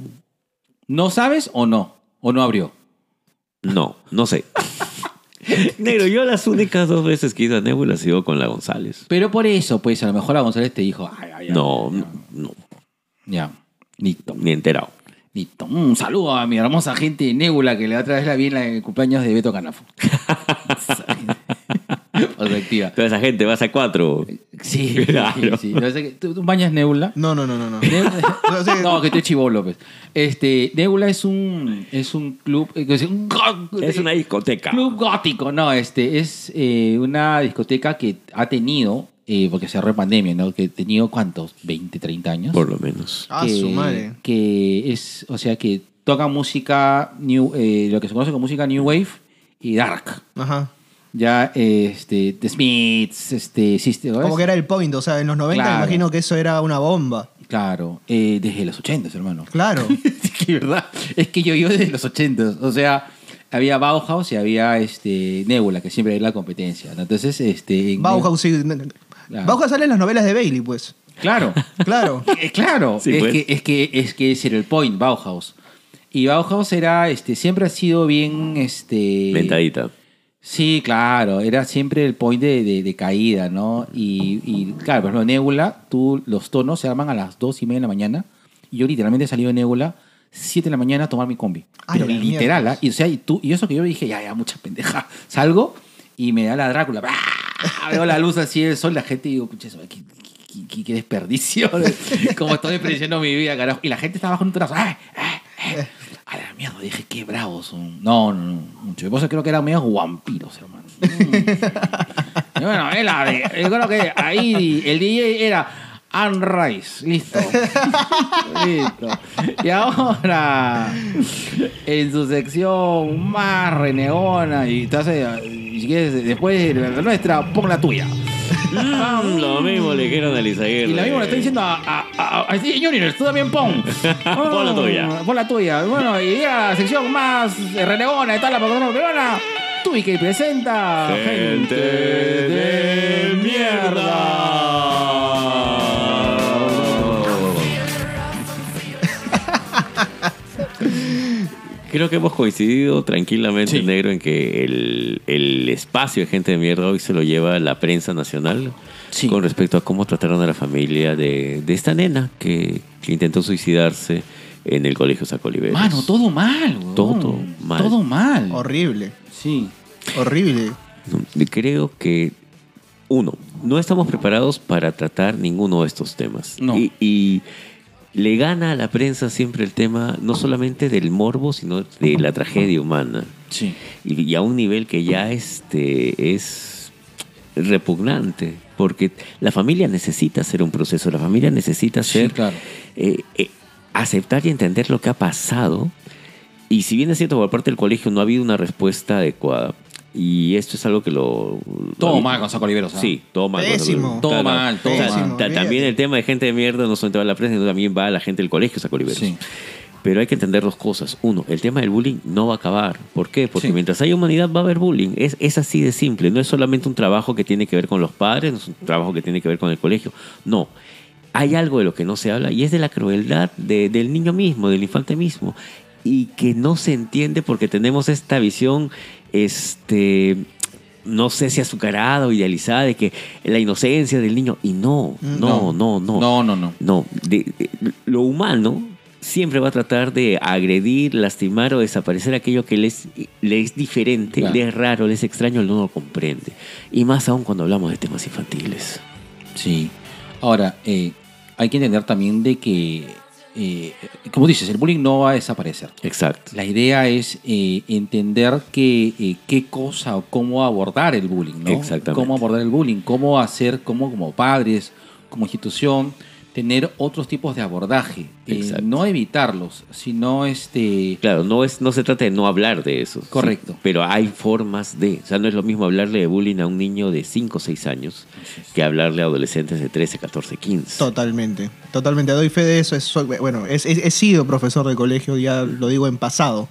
¿No sabes o no? ¿O no abrió? no, no sé. Negro, yo las únicas dos veces que he ido a Nebula ha sido con la González. Pero por eso, pues, a lo mejor la González te dijo, ay, ay, ay, No, no, Ya, listo. ni enterado. Listo. Un saludo a mi hermosa gente de Nebula que le va a traer la bien el cumpleaños de Beto Canafo. [LAUGHS] Perspectiva. Toda esa gente vas a cuatro. Sí, [LAUGHS] Claro. sí, sí. ¿Tú, tú bañas Nebula? No, no, no, no. no. [LAUGHS] No, que estoy chivolo, pues. Este, Nebula es un, es un club, eh, un Es una discoteca. club gótico, no, este, es eh, una discoteca que ha tenido, eh, porque cerró en pandemia, ¿no? Que ha tenido, ¿cuántos? 20, 30 años. Por lo menos. Ah, que, su madre. que es, o sea, que toca música, new, eh, lo que se conoce como música New Wave y Dark. Ajá. Ya, eh, este, The Smiths, este, System, Como que era el point, o sea, en los 90 Claro. me imagino que eso era una bomba. Claro, eh, desde los 80, hermano. Claro. [LAUGHS] Es que, ¿verdad? Es que yo yo desde los 80, o sea, había Bauhaus y había este, Nebula, que siempre era la competencia. ¿no? Entonces, este... en- Bauhaus, sí. Bauhaus sale en las novelas de Bailey, pues. Claro. Claro. [LAUGHS] Eh, claro, Sí, es, pues. que, es que es que ese era el point, Bauhaus. Y Bauhaus era, este, siempre ha sido bien, este... Mentadita. Sí, claro, era siempre el point de, de- de caída, ¿no? Y, y, claro, por ejemplo, Nebula, tú, los tonos se arman a las dos y media de la mañana. Y yo literalmente salí de Nebula 7 de la mañana a tomar mi combi. Ay, Pero la literal. ¿ah? Y, o sea, y, tú, y eso que yo dije, ya, ya, mucha pendeja. Salgo y me da la Drácula. ¡Ah! [LAUGHS] Veo la luz así del sol, la gente y digo, pucha, qué, qué- desperdicio. [LAUGHS] Como estoy desperdiciando mi vida, carajo. Y la gente estaba bajo un trazo. ¡Ay, ay, ay! A la mierda, dije, qué bravos son. No, no, no. Mucho. Creo que eran medios vampiros, hermano. [LAUGHS] Y bueno, él, yo creo que ahí el DJ era Anne Rice. Listo. [LAUGHS] Listo. Y ahora, en su sección más renegona, y te hace, y si quieres, después de la nuestra, pon la tuya. Mm, lo mismo le dijeron a Lizaguirre. Y la misma le está diciendo a, a, a, a Steve tú también pon. [LAUGHS] Pon la tuya. Pon la tuya. Bueno, y llega la sección más renegona de tal la programa peruana. Tú y que presenta Gente de Creo que hemos coincidido tranquilamente, Sí. negro, en que el, el espacio de gente de mierda hoy se lo lleva la prensa nacional Sí. con respecto a cómo trataron a la familia de, de esta nena que, que intentó suicidarse en el colegio Sacoliveros. Mano, todo mal, weón. Todo mal. Todo mal. Horrible. Sí. Horrible. Creo que, uno, no estamos preparados para tratar ninguno de estos temas. No. Y, y le gana a la prensa siempre el tema no solamente del morbo, sino de la tragedia humana. Sí. Y, y a un nivel que ya este, es repugnante. porque la familia necesita hacer un proceso, la familia necesita Sí, ser, claro. eh, eh, aceptar y entender lo que ha pasado. Y si bien es cierto, por parte del colegio no ha habido una respuesta adecuada, y esto es algo que lo... Todo mal con Saco Oliveros. ¿ah? Sí, todo mal. con Pésimo. Todo Claro, mal, todo o sea, mal. ta- También el tema de gente de mierda no solamente va a la prensa, sino también va a la gente del colegio Saco Oliveros. Sí. Pero hay que entender dos cosas. Uno, el tema del bullying no va a acabar. ¿Por qué? Porque Sí. mientras haya humanidad va a haber bullying. Es, es así de simple. No es solamente un trabajo que tiene que ver con los padres, no es un trabajo que tiene que ver con el colegio. No. Hay algo de lo que no se habla y es de la crueldad de- del niño mismo, del infante mismo. Y que no se entiende porque tenemos esta visión, este, no sé si azucarada o idealizada de que la inocencia del niño. Y no, no, no, no. No, no, no. No, de- de- lo humano siempre va a tratar de agredir, lastimar o desaparecer aquello que le es, le es diferente, Claro. le es raro, le es extraño, no lo comprende. Y más aún cuando hablamos de temas infantiles. Sí. Ahora, eh, hay que entender también de que, eh, como dices, el bullying no va a desaparecer. Exacto. La idea es eh, entender que, eh, qué cosa o cómo abordar el bullying, ¿no? Exactamente. Cómo abordar el bullying, cómo hacer, cómo como padres, como institución, tener otros tipos de abordaje. Eh, Exacto. no evitarlos, sino este... Claro, no, es, no se trata de no hablar de eso. sí, Correcto. pero hay formas de. O sea, no es lo mismo hablarle de bullying a un niño de 5 o 6 años que hablarle a adolescentes de 13, 14, 15. Totalmente, totalmente. Doy fe de eso. Es- soy- bueno, es- es- he sido profesor de colegio, ya lo digo en pasado.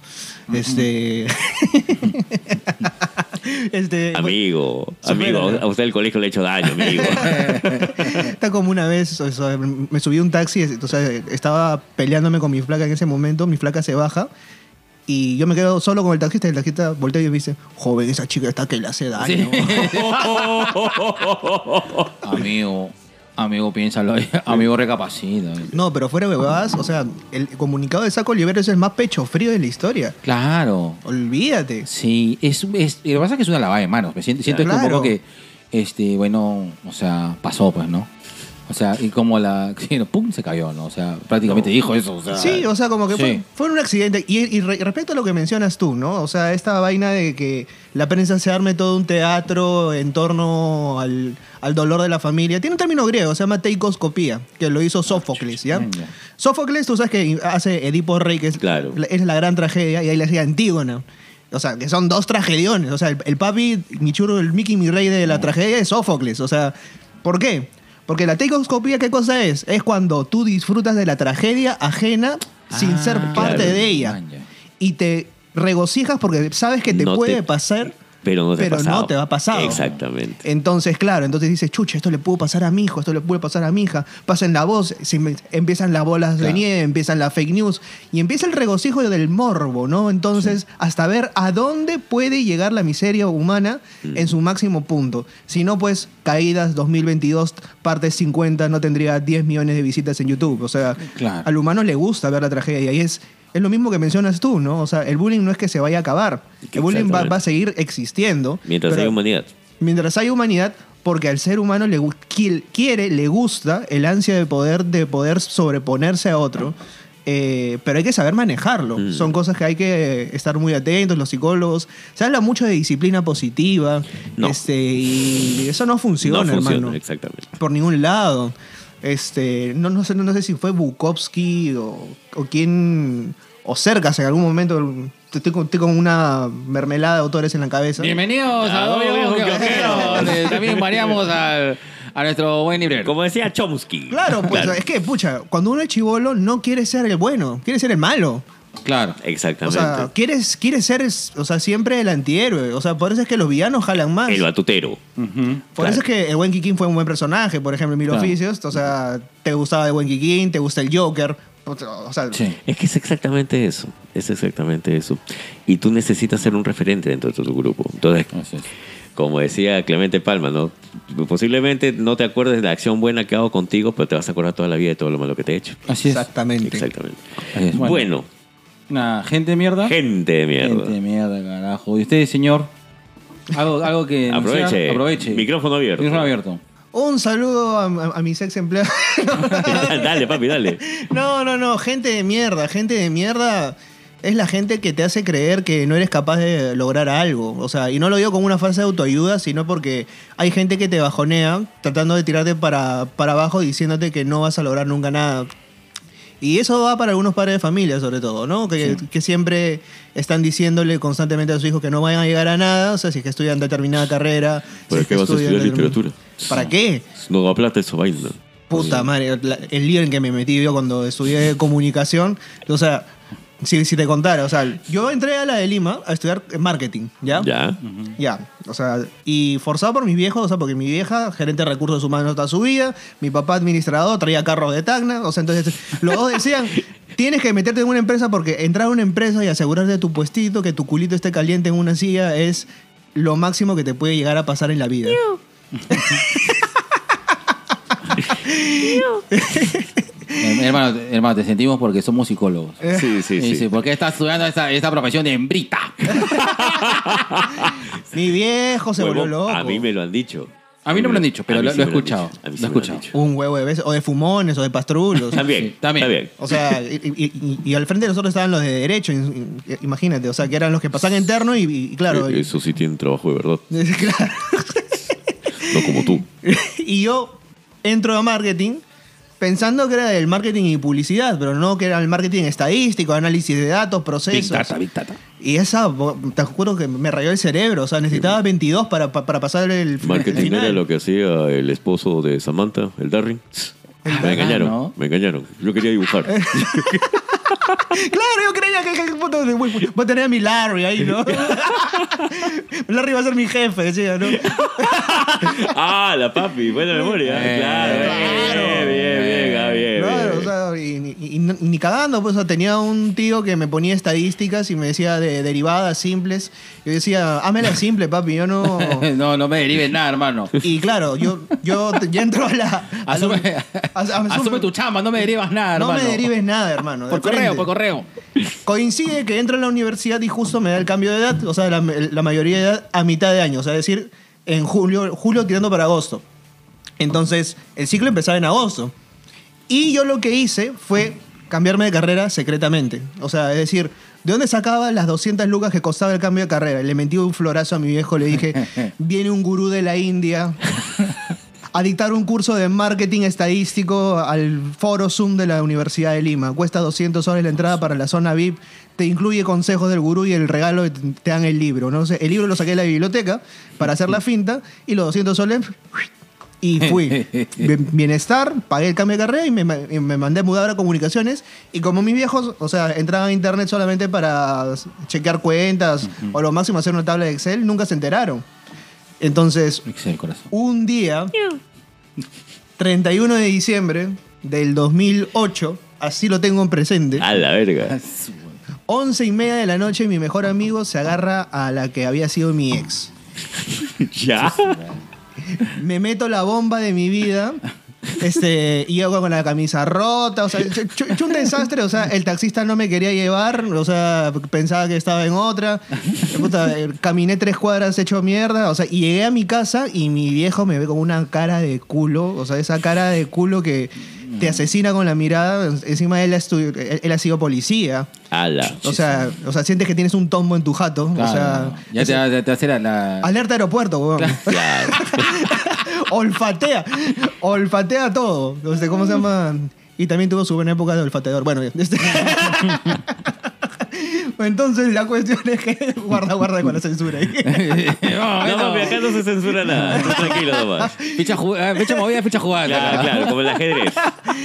Este. [LAUGHS] este Amigo, amigo, a usted el colegio le ha hecho daño, amigo. [LAUGHS] Está como una vez, o sea, me subí a un taxi, o sea, estaba peleándome con mi flaca en ese momento, mi flaca se baja y yo me quedo solo con el taxista y el taxista voltea y me dice, joven, esa chica está que le hace daño. [LAUGHS] [LAUGHS] Amigo, amigo, piénsalo, amigo, recapacita. No, pero fuera de huevadas, o sea, el comunicado de Saco Olivero es el más pecho frío de la historia. Claro. Olvídate. Sí, es, es- lo que pasa es que es una lavada de manos. Me siento, siento Claro. poco que, este, bueno, o sea, pasó, pues, ¿no? O sea, y como la. [LAUGHS] pum, se cayó, ¿no? O sea, prácticamente dijo eso. O sea, Sí, o sea, como que fue, sí. fue un accidente. Y, y re- respecto a lo que mencionas tú, ¿no? O sea, esta vaina de que la prensa se arme todo un teatro en torno al, al dolor de la familia. Tiene un término griego, se llama teikoscopía, que lo hizo Sófocles, ¿ya? Ah. Sófocles, tú sabes que hace Edipo Rey, que es, Claro. la- es la gran tragedia, y ahí le hacía Antígona. O sea, que son dos tragediones. O sea, el, el papi, mi churro, el Mickey, mi rey de la tragedia es Sófocles. O sea, ¿por qué? Porque la teicoscopía, ¿qué cosa es? Es cuando tú disfrutas de la tragedia ajena sin Ah, ser parte claro. de ella. Man, ya. Y te regocijas porque sabes que te No puede te- pasar, Pero no te, pero ha pasado. no te va a pasar. Exactamente. Entonces, claro, entonces dices, chucha, esto le pudo pasar a mi hijo, esto le puede pasar a mi hija. Pasan la voz, se em- empiezan las bolas de Claro. nieve, empiezan las fake news y empieza el regocijo del morbo, ¿no? Entonces, hasta ver a dónde puede llegar la miseria humana Mm. en su máximo punto. Si no, pues, Caídas 2022, parte 50, no tendría 10 millones de visitas en YouTube. O sea, Claro. al humano le gusta ver la tragedia y es... Es lo mismo que mencionas tú, ¿no? O sea, el bullying no es que se vaya a acabar. El bullying va, a seguir existiendo. Mientras pero- hay humanidad. mientras hay humanidad, porque al ser humano le quiere, le gusta el ansia de poder, de poder sobreponerse a otro. eh, pero hay que saber manejarlo. Mm. Son cosas que hay que estar muy atentos, los psicólogos. Se habla mucho de disciplina positiva. No. Este, y eso no funciona, no funciona, hermano. exactamente. Por ningún lado. Este, no, no, sé, no sé si fue Bukowski o, o quién. O Cercas en algún momento. Estoy con, estoy con una mermelada de autores en la cabeza. Bienvenidos a Doble [LAUGHS] También variamos al- a nuestro buen librero. Como decía Chomsky. Claro, pues Claro. es que, pucha, cuando uno es chivolo no quiere ser el bueno, quiere ser el malo. Claro. O Exactamente. sea, quieres, quiere ser, o sea, siempre el antihéroe. O sea, por eso es que los villanos jalan más. el batutero. Por eso es que el buen Kikín fue un buen personaje, por ejemplo, en Mil Claro. Oficios. O sea, te gustaba el buen Kikín, te gusta el Joker. O sea, Sí. Es que es exactamente eso. Es exactamente eso. Y tú necesitas ser un referente dentro de tu grupo. Entonces, como decía Clemente Palma, ¿no? Posiblemente no te acuerdes de la acción buena que hago contigo, pero te vas a acordar toda la vida de todo lo malo que te he hecho. Así es. exactamente. Exactamente. Así es. Bueno, Nada, gente de mierda. gente de mierda. Gente de mierda, carajo. ¿Y usted, señor? Algo, algo que. Aproveche. Aproveche. Micrófono abierto. Micrófono abierto. Un saludo a, a- a mis ex empleados. [LAUGHS] dale, papi, dale. No, no, no, gente de mierda, gente de mierda. es la gente que te hace creer que no eres capaz de lograr algo. O sea, y no lo digo como una falsa autoayuda, sino porque hay gente que te bajonea tratando de tirarte para, para abajo diciéndote que no vas a lograr nunca nada. Y eso va para algunos padres de familia, sobre todo, ¿no? Que, que siempre están diciéndole constantemente a sus hijos que no vayan a llegar a nada, o sea, si es que estudian determinada carrera. si ¿Para es qué que vas a estudiar literatura? ¿Para qué? No da plata eso, vaina. Puta madre, el lío en que me metí yo cuando estudié comunicación, o sea, si, si te contara, o sea, yo entré a la de Lima a estudiar marketing, ¿ya? Ya. Ya, o sea, y forzado por mis viejos, o sea, porque mi vieja, gerente de recursos humanos toda su vida, mi papá administrador, traía carros de Tacna, o sea, entonces los dos decían, [LAUGHS] tienes que meterte en una empresa porque entrar a una empresa y asegurarte tu puestito, que tu culito esté caliente en una silla, es lo máximo que te puede llegar a pasar en la vida. [LAUGHS] [LAUGHS] Eh, hermano, hermano, te sentimos porque somos psicólogos. Sí, sí, Y sí. dice, ¿por qué estás estudiando esta, esta profesión de hembrita? [LAUGHS] Mi viejo se volvió loco. A mí me lo han dicho. A mí no me lo han dicho, pero lo- sí lo he escuchado. Lo sí he escuchado. Un huevo de veces, o de fumones, o de pastrulos. También, Sí, también. Está bien. O sea, y, y- y- y al frente de nosotros estaban los de derecho, imagínate, o sea, que eran los que pasaban interno y, y claro, Eh, y- Eso sí tiene trabajo de verdad. [LAUGHS] claro. No como tú. [LAUGHS] y yo entro a marketing pensando que era del marketing y publicidad, pero no que era el marketing estadístico, análisis de datos, Big procesos. Data, Big Data. Y esa, te juro que me rayó el cerebro, o sea, necesitaba 22 para, pa- para pasar el, el Marketing final. era lo que hacía el esposo de Samantha, el Darryl. Me engañaron, ¿no? me engañaron. Yo quería dibujar. [LAUGHS] [LAUGHS] Claro, yo creía que, que, voy, a tener a mi Larry ahí, ¿no? [LAUGHS] Larry va a ser mi jefe, decía, ¿no? [LAUGHS] ah, la papi, buena memoria. Eh, claro, claro. bien, bien, bien, ah, bien, Claro, bien. o sea, y, y- y no- ni cagando, pues, o sea, tenía un tío que me ponía estadísticas y me decía de derivadas simples. Yo decía, hámela simple, papi, yo no... [LAUGHS] no, no me derives nada, hermano. Y claro, yo, yo ya entro a la... a la- Asume, as- asume- asume tu chamba, no me derivas nada, No hermano. me derives nada, hermano. Por correo, por correo. Coincide que entro a la universidad y justo me da el cambio de edad, o sea, la, la mayoría de edad a mitad de año, o sea, es decir, en julio, julio tirando para agosto. Entonces, el ciclo empezaba en agosto. Y yo lo que hice fue cambiarme de carrera secretamente. O sea, es decir, ¿de dónde sacaba las 200 lucas que costaba el cambio de carrera? Le mentí un florazo a mi viejo, le dije, [LAUGHS] viene un gurú de la India a dictar un curso de marketing estadístico al foro Zoom de la Universidad de Lima. Cuesta 200 soles la entrada para la zona VIP. Te incluye consejos del gurú y el regalo te te dan el libro. ¿no? O sea, el libro lo saqué de la biblioteca para hacer la finta y los 200 soles y fui. [LAUGHS] Bien- Bienestar, pagué el cambio de carrera y me, ma- y me mandé a mudar a comunicaciones. Y como mis viejos, o sea, entraban a internet solamente para chequear cuentas o lo máximo hacer una tabla de Excel, nunca se enteraron. Entonces, corazón. un día, 31 de diciembre del 2008, así lo tengo en presente, A la verga. 11 y media de la noche, mi mejor amigo se agarra a la que había sido mi ex. [LAUGHS] ya. Me meto la bomba de mi vida. Este, y yo con la camisa rota, o sea, ch- un desastre, o sea, el taxista no me quería llevar, o sea, pensaba que estaba en otra. Puta, caminé tres cuadras hecho mierda, o sea, y llegué a mi casa y mi viejo me ve con una cara de culo, o sea, esa cara de culo que te asesina con la mirada, encima él, él, él ha sido policía. O sea, o sea, sientes que tienes un tombo en tu jato, o sea, ya te, te, te hace la... la- alerta aeropuerto, weón. Claro. [LAUGHS] olfatea, olfatea todo. No sé cómo se llama. Y también tuvo su buena época de olfateador. Bueno, este- [LAUGHS] entonces la cuestión es que guarda, guarda con la censura ahí. [LAUGHS] no, No, papi, acá no se censura nada. [LAUGHS] Tranquilo nomás. Ficha, eh, ficha movida, ficha jugada. Claro, claro, como el ajedrez.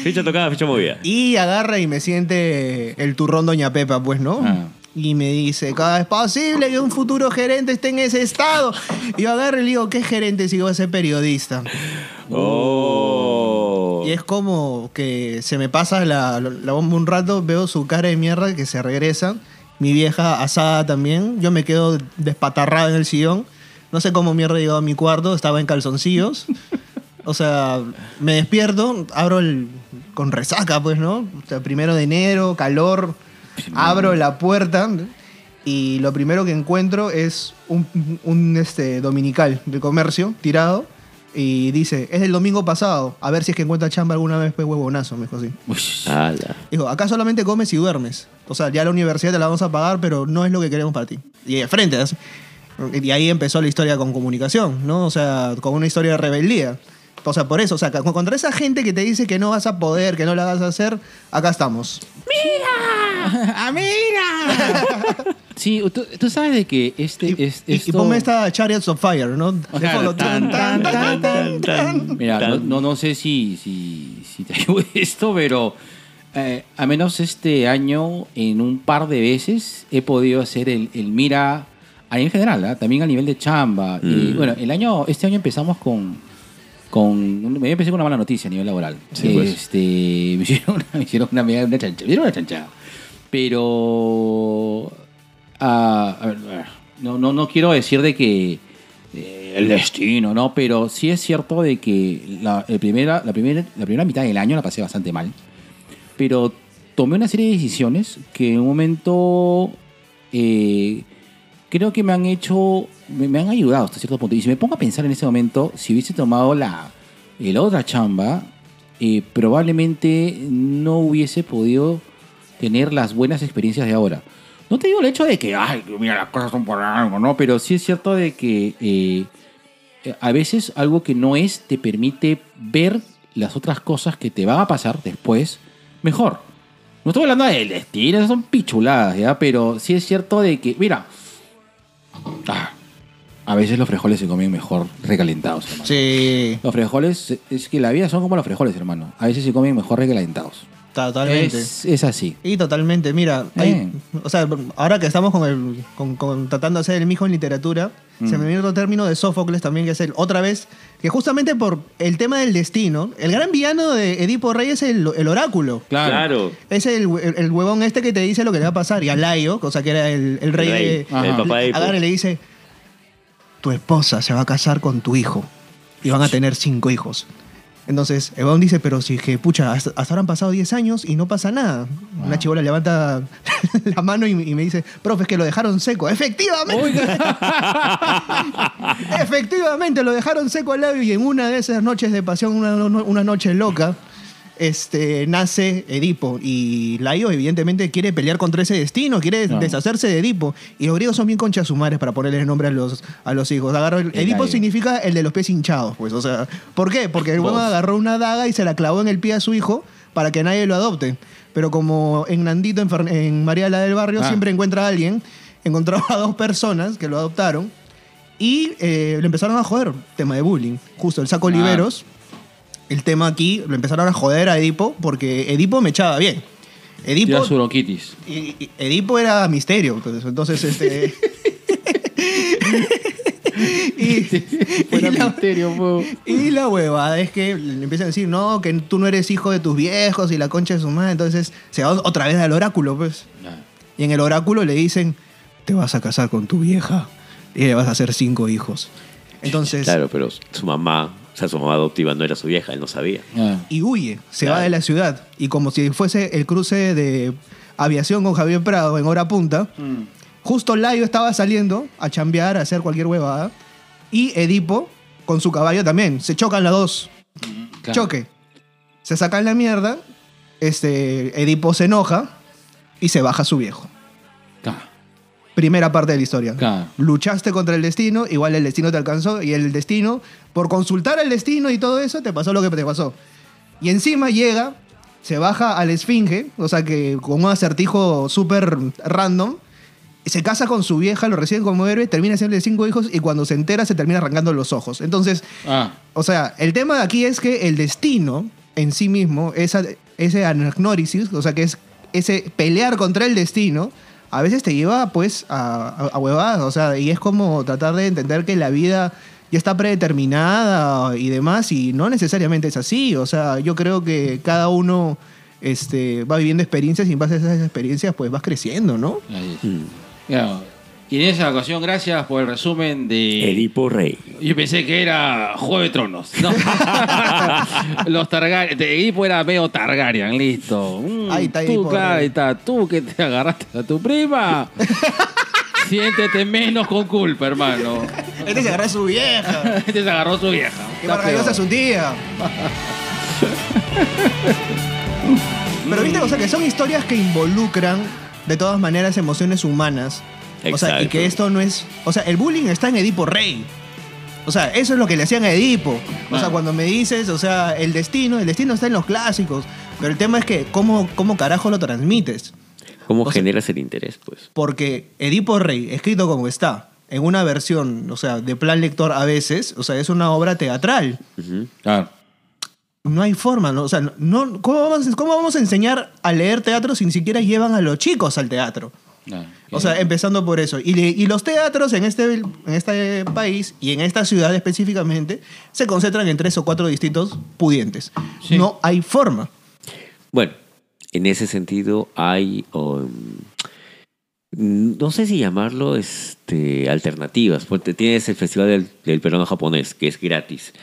Ficha tocada, ficha movida. Y agarra y me siente el turrón Doña Pepa, pues, ¿no? Ah. Y me dice, ¿cómo es posible que un futuro gerente esté en ese estado? Y yo agarro y le digo, ¿qué gerente si voy a ser periodista? Oh. Y es como que se me pasa la, la bomba un rato, veo su cara de mierda que se regresa. Mi vieja asada también. Yo me quedo despatarrado en el sillón. No sé cómo mierda llegado a mi cuarto, estaba en calzoncillos. O sea, me despierto, abro el. con resaca, pues, ¿no? O sea, primero de enero, calor. Abro la puerta y lo primero que encuentro es un, un, este, dominical de comercio tirado Y dice, es del domingo pasado, a ver si es que encuentra chamba alguna vez, pues huevonazo, me dijo así. Uy. Dijo, acá solamente comes y duermes. O sea, ya la universidad te la vamos a pagar, pero no es lo que queremos para ti. Y de frente. Y ahí empezó la historia con comunicación, ¿no? O sea, con una historia de rebeldía. O sea, por eso, o sea, con- contra esa gente que te dice que no vas a poder, que no la vas a hacer, acá estamos. [LAUGHS] ¡Ah, mira! [LAUGHS] sí, tú, tú sabes de que este Y, es y- y esto- ponme esta Chariots of Fire, ¿no? De Claro, fondo. tan, tan, tan, tan, tan. Mira, no, no, sé si, si, si te [LAUGHS] ayuda esto, pero eh, a menos este año, en un par de veces, he podido hacer el, el mira a en general, ¿ah? también a nivel de chamba. Y Mm. bueno, el año, este año empezamos con. Con me empecé con una mala noticia a nivel laboral. Sí, pues. este, [LAUGHS] me hicieron una, me hicieron una, una chancha, me dieron una chanchada. Pero. ah, a ver, a ver, no, no, no quiero decir de que eh, el destino, ¿no? Pero sí es cierto de que la, el primera, la, primera, la primera mitad del año la pasé bastante mal. Pero tomé una serie de decisiones que en un momento eh, creo que me han hecho, me, han ayudado hasta cierto punto. Y si me pongo a pensar en ese momento, si hubiese tomado la, la otra chamba, eh, probablemente no hubiese podido tener las buenas experiencias de ahora. No te digo el hecho de que, ay, mira, las cosas son por algo, ¿no? Pero sí es cierto de que eh, a veces algo que no es te permite ver las otras cosas que te van a pasar después mejor. No estoy hablando del destino, son pichuladas, ¿ya? Pero sí es cierto de que, mira, ah, a veces los frijoles se comen mejor recalentados, hermano. Sí, Los frijoles, es que la vida son como los frijoles, hermano. A veces se comen mejor recalentados. totalmente. Es, es así. Y totalmente, mira, hay- o sea, ahora que estamos con el, con, con- tratando de hacer el mijo en literatura, se me viene otro término de Sófocles también, que es el, otra vez, que justamente por el tema del destino, el gran villano de Edipo Rey es el, el oráculo. Claro. Claro. Es el, el- el huevón este que te dice lo que le va a pasar. Y a Laio, o sea, que era el, el rey, rey, de... el papá de Edipo. agarra y le dice, tu esposa se va a casar con tu hijo. Y van a tener cinco hijos. Entonces, huevón dice, pero si es que, pucha, hasta, hasta ahora han pasado 10 años y no pasa nada. Una chivola levanta [LAUGHS] la mano y, y me dice, profe, es que lo dejaron seco. Efectivamente. [LAUGHS] Efectivamente, lo dejaron seco al labio y en una de esas noches de pasión, una, una noche loca, este, nace Edipo. Y Laio, evidentemente, quiere pelear contra ese destino, quiere Claro. deshacerse de Edipo. Y los griegos son bien conchasumares para ponerle nombre a los, a los hijos. Agarró el- El Edipo Laio. significa el de los pies hinchados, pues. O sea, ¿por qué? Porque el huevón agarró una daga y se la clavó en el pie a su hijo para que nadie lo adopte. Pero como en Nandito, en, Fer- en María la del Barrio, Ah. siempre encuentra a alguien, encontró a dos personas que lo adoptaron y eh, le empezaron a joder, tema de bullying. Justo el saco Ah. Oliveros, el tema aquí, lo empezaron a joder a Edipo porque Edipo me echaba bien. Edipo, Tira su bronquitis. y- Edipo era misterio, entonces, entonces este... [LAUGHS] [LAUGHS] y, Fuera y la- misterio, po. y la huevada es que le empiezan a decir, no, que tú no eres hijo de tus viejos y la concha de su madre. Entonces se va otra vez al oráculo, pues. Y en el oráculo le dicen, te vas a casar con tu vieja y le vas a hacer cinco hijos. Entonces, Claro, pero su mamá, sea, su mamá adoptiva no era su vieja, él no sabía. Ah. y huye, se Claro. va de la ciudad. Y como si fuese el cruce de aviación con Javier Prado en hora punta, justo Laio estaba saliendo a chambear, a hacer cualquier huevada. Y Edipo, con su caballo también, se chocan las dos. Claro. Choque. Se sacan la mierda. Este, Edipo se enoja y se baja su viejo. Primera parte de la historia. Claro. Luchaste contra el destino, igual el destino te alcanzó y el destino, por consultar el destino y todo eso, te pasó lo que te pasó. Y encima llega, se baja al esfinge, o sea que con un acertijo súper random, se casa con su vieja, lo recibe como héroe, termina siendo cinco hijos y cuando se entera se termina arrancando los ojos. Entonces, Ah. o sea, el tema de aquí es que el destino en sí mismo, esa, ese anagnórisis, o sea, que es ese pelear contra el destino, a veces te lleva pues a, a, a huevadas, o sea, y es como tratar de entender que la vida ya está predeterminada y demás, y no necesariamente es así, o sea, yo creo que cada uno este, va viviendo experiencias y en base a esas experiencias pues vas creciendo, ¿no? Ahí es. Mm. Ya. Y en esa ocasión, gracias por el resumen de. Edipo Rey. Yo pensé que era Juego de Tronos. No. [LAUGHS] Los Targaryen. Edipo era medio Targaryen, listo. Mm, Ahí está tú, Edipo, claro, rey. ahí está. Tú que te agarraste a tu prima. [LAUGHS] Siéntete menos con culpa, hermano. Este se agarra a su vieja. Este se agarró su vieja. Qué maravillosa su tía. [LAUGHS] Pero viste, o sea, que son historias que involucran de todas maneras emociones humanas. O sea, y que esto no es. O sea, el bullying está en Edipo Rey. O sea, eso es lo que le hacían a Edipo. O sea, cuando me dices, o sea, el destino, el destino está en los clásicos. Pero el tema es que, ¿cómo, cómo carajo lo transmites? ¿Cómo O sea- generas el interés, pues? Porque Edipo Rey, escrito como está, en una versión, o sea, de plan lector a veces, o sea, es una obra teatral. Claro. No hay forma, ¿no? O sea, no, ¿cómo, vamos, ¿cómo vamos a enseñar a leer teatro si ni siquiera llevan a los chicos al teatro? Claro. O sea, empezando por eso. Y, los teatros en este, en este país y en esta ciudad específicamente se concentran en tres o cuatro distritos pudientes. Sí. No hay forma. Bueno, en ese sentido hay, um, no sé si llamarlo este, alternativas, porque tienes el Festival del, del Peruano Japonés, que es gratis,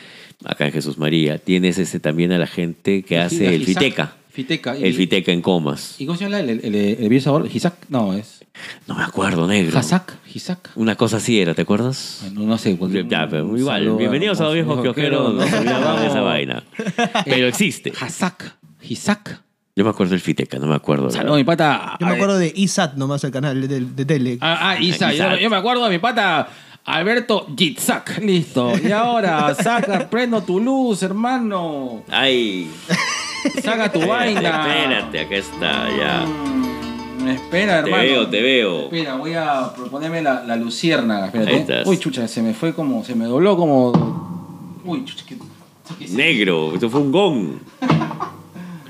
acá en Jesús María. Tienes ese también a la gente que hace el Hisak. Fiteca, Fiteca. el Fiteca en comas. ¿Y cómo se llama el, el, el, el virus sabor? ¿Hisak? No, es. No me acuerdo, negro. ¿Hasak? ¿Hisak? Una cosa así era, ¿te acuerdas? No, no sé. Ya, pero igual, saludo bienvenidos a los viejos quiojeros, nos olvidamos de esa No. vaina. [LAUGHS] Pero existe. Hasak. Hisak. Yo me acuerdo del Fiteca, no me acuerdo. Saludos, mi pata. Yo me acuerdo de ISAT nomás, el canal de, de- de tele. Ah, ah, Isa. Yo, Isaac. yo me acuerdo de mi pata Alberto Jitzak. Listo. Y ahora, saca, [LAUGHS] prendo tu luz, hermano. Ay, [LAUGHS] Saca tu vaina. espérate, acá está, ya. Mm, espera, Te hermano. veo, te veo. Espera, voy a proponerme la, la luciérnaga. Espérate. Ahí estás. Uy, chucha, se me fue como. Se me dobló como. Uy, chucha, se- Negro, esto fue un gong. [LAUGHS]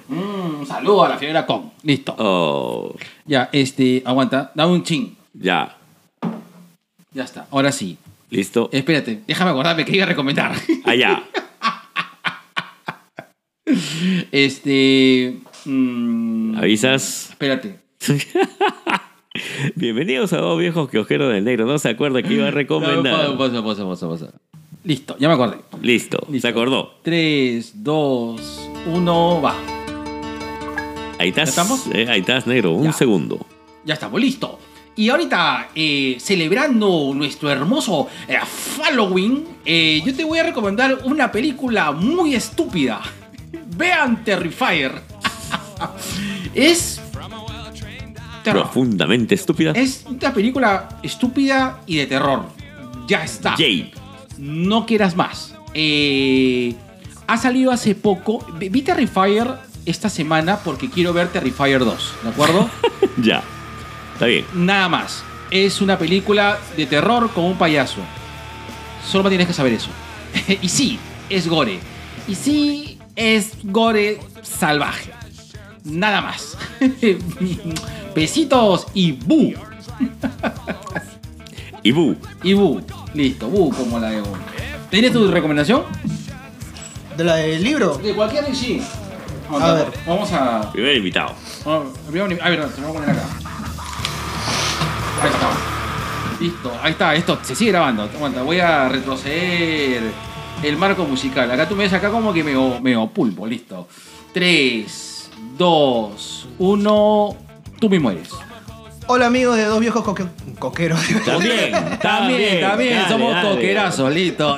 Mm, un saludo a la fiera con. Listo. Oh, Ya, este. Aguanta. Dame un chin. ya. Ya está. Ahora sí. ¿Listo? Espérate, déjame acordarme que iba a recomendar. Allá. [LAUGHS] [LAUGHS] Este. mm, ¿Avisas? Espérate. [LAUGHS] Bienvenidos a dos viejos quiojeros del negro. No se acuerda que iba a recomendar. No, Pasa, pasa, pasa, pasa. Listo, ya me acordé. Listo, Listo. se acordó. 3, 2, 1, va. Ahí estás. ¿Ya estamos? eh, ahí estás, negro. Un segundo. Ya estamos, listo. Y ahorita, eh, celebrando nuestro hermoso eh, Halloween, eh, yo te voy a recomendar una película muy estúpida. Vean Terrifier. [LAUGHS] es. terror. Profundamente estúpida. Es una película estúpida y de terror. Ya está. Jade. No quieras más. Eh, ha salido hace poco. Vi Terrifier esta semana porque quiero ver Terrifier 2. ¿De acuerdo? [LAUGHS] Ya. Está bien. Nada más. Es una película de terror con un payaso. Solo tienes que saber eso. [LAUGHS] y sí, es gore. Y sí, es gore salvaje. Nada más. [LAUGHS] Besitos y bu. Y Bu. Y bu. Listo, bu como la de bu. ¿Tienes tu recomendación? ¿De la del libro? De cualquier sí. Vamos A ver. Vamos a. Primer invitado. vamos- Ah, verdad, se me va a poner acá. Ahí está. Listo, ahí está, esto se sigue grabando. Aguanta, voy a retroceder el marco musical. Acá tú me ves acá como que medio pulpo, listo. 3, 2, 1. Tú mismo eres. Hola amigos de dos viejos coque- coqueros. También. [LAUGHS] También, también, Dale, somos dale. coquerazos, listo.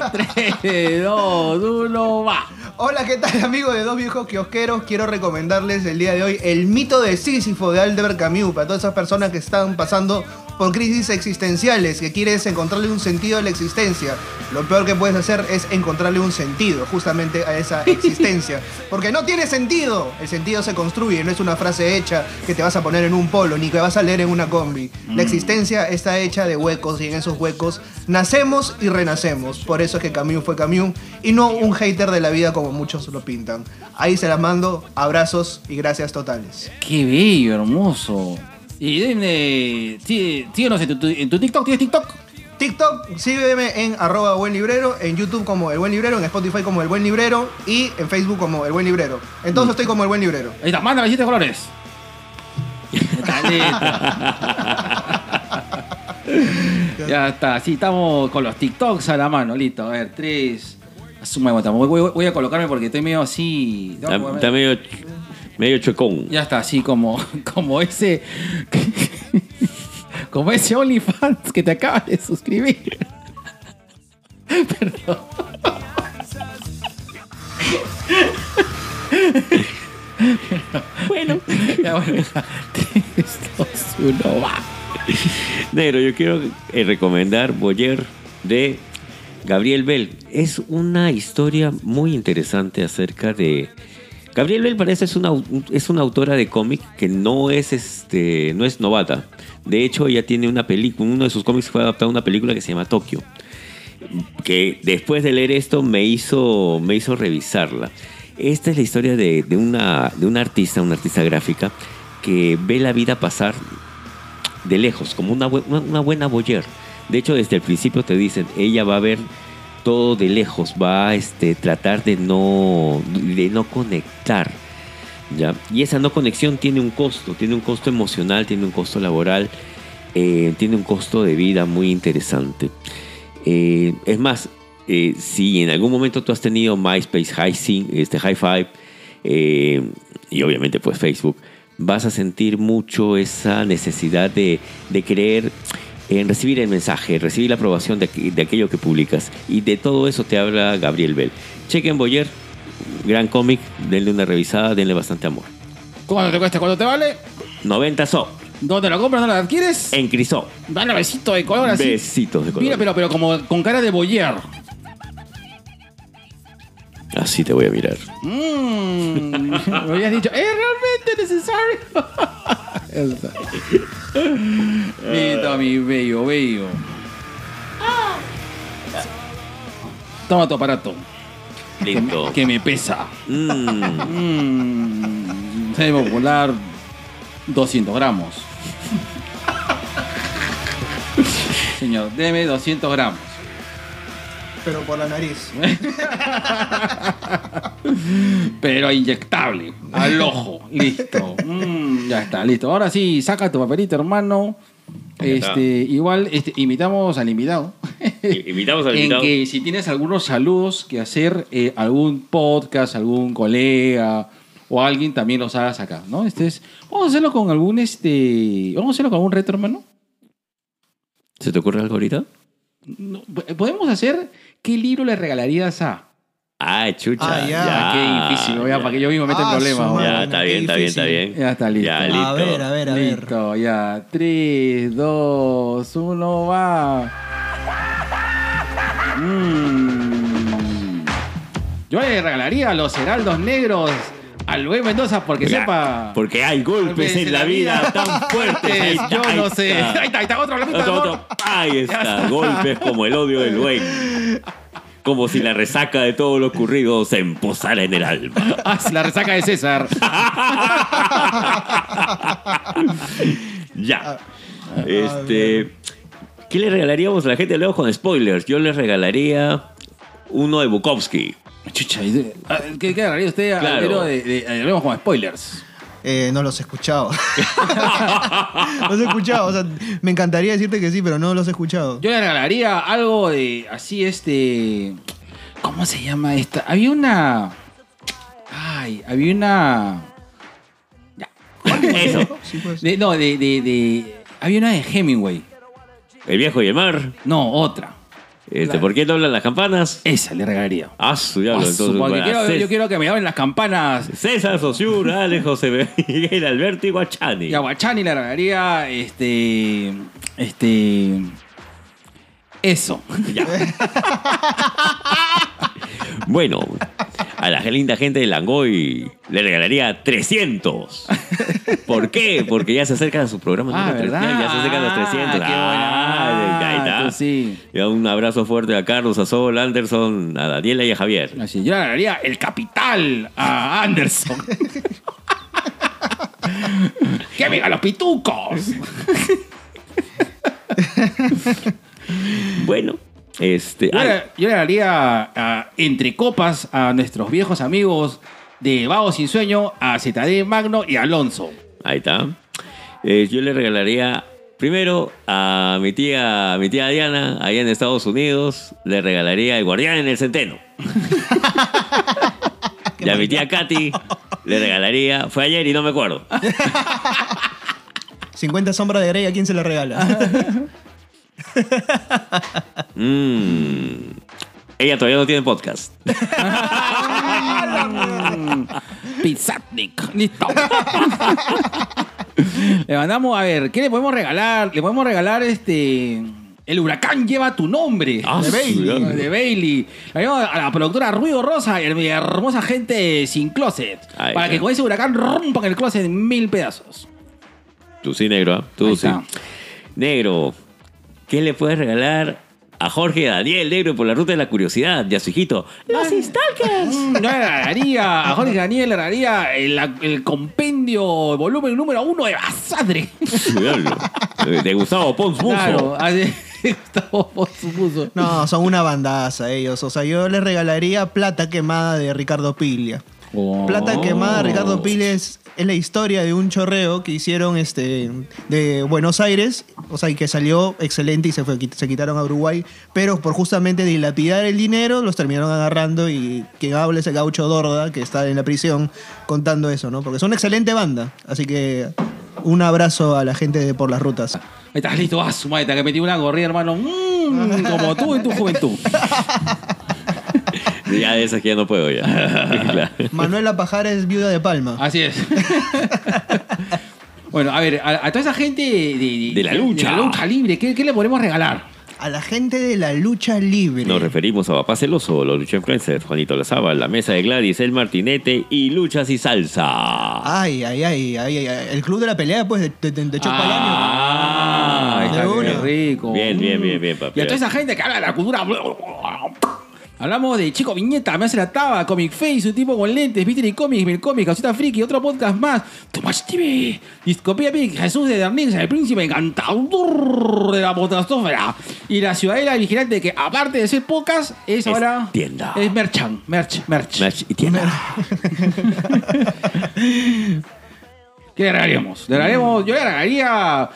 3, 2, 1, va. Hola, ¿qué tal amigos de dos viejos kiosqueros? Quiero recomendarles el día de hoy el mito de Sísifo de Albert Camus para todas esas personas que están pasando por crisis existenciales, que quieres encontrarle un sentido a la existencia. Lo peor que puedes hacer es encontrarle un sentido justamente a esa [LAUGHS] existencia. Porque no tiene sentido. El sentido se construye, no es una frase hecha que te vas a poner en un polo ni que vas a leer en una combi. La existencia está hecha de huecos y en esos huecos nacemos y renacemos. Por eso es que Camus fue Camus y no un hater de la vida como muchos lo pintan. Ahí se las mando, abrazos y gracias totales. Qué bello, hermoso. Y dime, sí, síguenos en tu, en tu TikTok, ¿tienes TikTok? TikTok, sígueme en arroba buen librero, en YouTube como el buen librero, en Spotify como el buen librero y en Facebook como el buen librero. Entonces estoy como el buen librero. Ahí está, mándame siete colores. [LAUGHS] Ya está, sí, estamos con los TikToks a la mano, listo. A ver, tres. Suma de voy, voy- voy a colocarme porque estoy medio así. Está, está medio, Medio chocón. Ya está, así como, [LAUGHS] como ese. [LAUGHS] Como ese OnlyFans que te acabas de suscribir. [LAUGHS] Perdón. bueno. Ya, bueno, uno va. Negro, yo quiero eh, recomendar Boyer de Gabriel Bell. Es una historia muy interesante acerca de Gabriel Bell es una, es una autora de cómic que no es, este, no es novata. De hecho, ella tiene una película, uno de sus cómics fue adaptado a una película que se llama Tokio. Que después de leer esto me hizo, me hizo revisarla. Esta es la historia de, una, de una artista, una artista gráfica, que ve la vida pasar de lejos, como una- una buena boyer. De hecho, desde el principio te dicen, ella va a ver todo de lejos, va a este, tratar de no, de no conectar. ¿ya? Y esa no conexión tiene un costo, tiene un costo emocional, tiene un costo laboral, eh, tiene un costo de vida muy interesante. Eh, es más, eh, si en algún momento tú has tenido MySpace, Hi, este, High Five y obviamente pues Facebook, vas a sentir mucho esa necesidad de, de querer en recibir el mensaje, recibir la aprobación de, aqu- de aquello que publicas. Y de todo eso te habla Gabriel Bell. Chequen Boyer, gran cómic, denle una revisada, denle bastante amor. ¿Cuánto te cuesta? ¿Cuánto te vale? 90 so, ¿Dónde lo compras? ¿Dónde lo adquieres? en Crisó. Dale besito de color así. Besitos de color. Mira, pero, pero como con cara de boyer. Así te voy a mirar. Mmm. Me [LAUGHS] habías dicho, es realmente necesario. [LAUGHS] Listo, mi bello, bello. Toma tu aparato. Listo. Que me pesa. Mm. Se debe volar 200 gramos. Señor, deme 200 gramos. Pero por la nariz. [LAUGHS] Pero inyectable. Al ojo. Listo. Mm, ya está, listo. Ahora sí, saca tu papelito, hermano. Este, igual, este, invitamos al invitado. Invitamos al [LAUGHS] en invitado. que si tienes algunos saludos que hacer, eh, algún podcast, algún colega o alguien también los hagas acá, ¿no? Este es, vamos a hacerlo con algún, este, vamos a hacerlo con algún reto, hermano. ¿Se te ocurre algo ahorita? No, podemos hacer qué libro le regalarías a. Ah, chucha. Ah, ya. Ah, qué difícil, ¿no? Ya, para que yo mismo me meta en Ah, problemas. ¿no? madre. Ya, está bien, está bien, está bien. Ya está listo. Ya, listo. A ver, a ver, a ver. Listo, ya. 3, 2, 1, va. Mm. Yo le regalaría a los heraldos negros al Luis Mendoza porque sepa. Porque hay golpes en la vida tan [LAUGHS] fuertes. Ahí está, Yo ahí no sé. está. Ahí está, ahí está, otro, la Otro, otro. Ahí está. Golpes como el odio del güey. Como si la resaca de todo lo ocurrido se emposara en el alma. Ah, la resaca de César. [LAUGHS] Ya. Este. ¿Qué le regalaríamos a la gente luego con spoilers? Yo le regalaría uno de Bukowski. Chucha, ¿y de- ¿qué, qué regalaría usted Claro. al héroe de, de, de- hablemos con spoilers? Eh, no los he escuchado. [LAUGHS] los he escuchado. O sea, me encantaría decirte que sí, pero no los he escuchado. Yo le regalaría algo de así este. ¿Cómo se llama esta? Había una. Ay, había una. [LAUGHS] Eso. Sí, pues. de- no, de, de, de- Había una de Hemingway. El viejo y el mar. No, otra. Este, ¿Por qué no hablan las campanas? Esa le regalaría. Ah, su diablo. Ah, Entonces, quiero- yo quiero que me abren las campanas. César Sosur, Ale, José [LAUGHS] Miguel Alberto y Guachani. Y a Guachani le regalaría este. Este. Eso. Ya. [LAUGHS] bueno, a la linda gente de Langoy le regalaría 300. ¿Por qué? Porque ya se acerca a su programa. Ah, número ¿verdad? Ya, ya se acercan los 300. Ah, qué Ah, ahí está. Sí. Ya un abrazo fuerte a Carlos, a Sol, Anderson, a Daniela y a Javier. Así, yo le regalaría el capital a Anderson. [LAUGHS] ¡Que vengan los pitucos! Bueno, este. Yo le, yo le daría a, entre copas a nuestros viejos amigos de Vago Sin Sueño, a ZD Magno y Alonso. Ahí está. Eh, yo le regalaría primero a mi tía, a mi tía Diana, allá en Estados Unidos, le regalaría el guardián en el centeno. [LAUGHS] y a mi tía Katy le regalaría, fue ayer y no me acuerdo. [LAUGHS] 50 sombras de Grey, ¿a quién se le regala? [LAUGHS] Mm. Ella todavía no tiene podcast. [LAUGHS] Pizatnik. Listo. le mandamos, a ver, ¿qué le podemos regalar? Le podemos regalar este. El huracán lleva tu nombre. Ah, de sí, Bailey. De Bailey. A la productora Ruido Rosa y a mi hermosa gente sin closet. Para que con ese huracán rompan el closet en mil pedazos. Tú sí, negro. ¿ah? Tú Ahí sí. está. Negro, ¿qué le puedes regalar a Jorge Daniel Negro por la ruta de la curiosidad y a su hijito? Los Stalkers. Mm, Yo le regalaría a Jorge Daniel, le regalaría el, el compendio, volumen número uno de Basadre. Diablo. De Gustavo Pons Muso. Claro, así Gustavo Pons puso. No, son una bandaza ellos. O sea, yo les regalaría Plata Quemada de Ricardo Piglia. Oh. Plata Quemada de Ricardo Piglia es, la historia de un chorreo que hicieron este, de Buenos Aires. O sea, y que salió excelente y se, fue, se quitaron a Uruguay. Pero por justamente dilapidar el dinero, los terminaron agarrando. Y quien habla es el gaucho Dorda, que está en la prisión, contando eso, ¿no? Porque son una excelente banda. Así que un abrazo a la gente de Por las Rutas. Ahí estás listo, ah, su madre, que metí una gorrida, hermano. Mm, como tú en tu juventud. [LAUGHS] Ya de esas que ya no puedo ya. [LAUGHS] Claro. Manuela Pajares, viuda de Palma. Así es. [LAUGHS] bueno, a ver, a, a toda esa gente de, de- De la lucha. de la lucha libre, ¿qué, qué le podemos regalar? A la gente de la lucha libre. Nos referimos a Papá Celoso, los Lucha Influencers, Juanito Lazaba, La Mesa de Gladys, El Martinete y Luchas y Salsa. Ay, ay, ay, ay, ay, ay. El club de la pelea, pues, de, de, de. Ah, ahí De está, una. qué rico. Bien, bien, bien, bien, papi. Y a toda esa gente que habla de la cultura. Hablamos de Chico Viñeta, Me hace la taba, Comic Face, un tipo con lentes, Peter y Comics, Mil Comics, Casita Friki, otro podcast más, Tomás TV, Discopía Pic, Jesús de Dernix, el príncipe encantador de la potastrófera. Y la ciudadela vigilante que, aparte de ser podcast, es, ahora. tienda. Es merchan, merch, merch. Merch y tienda. [LAUGHS] ¿Qué le regalaríamos? Le regalaríamos, yo le regalaría.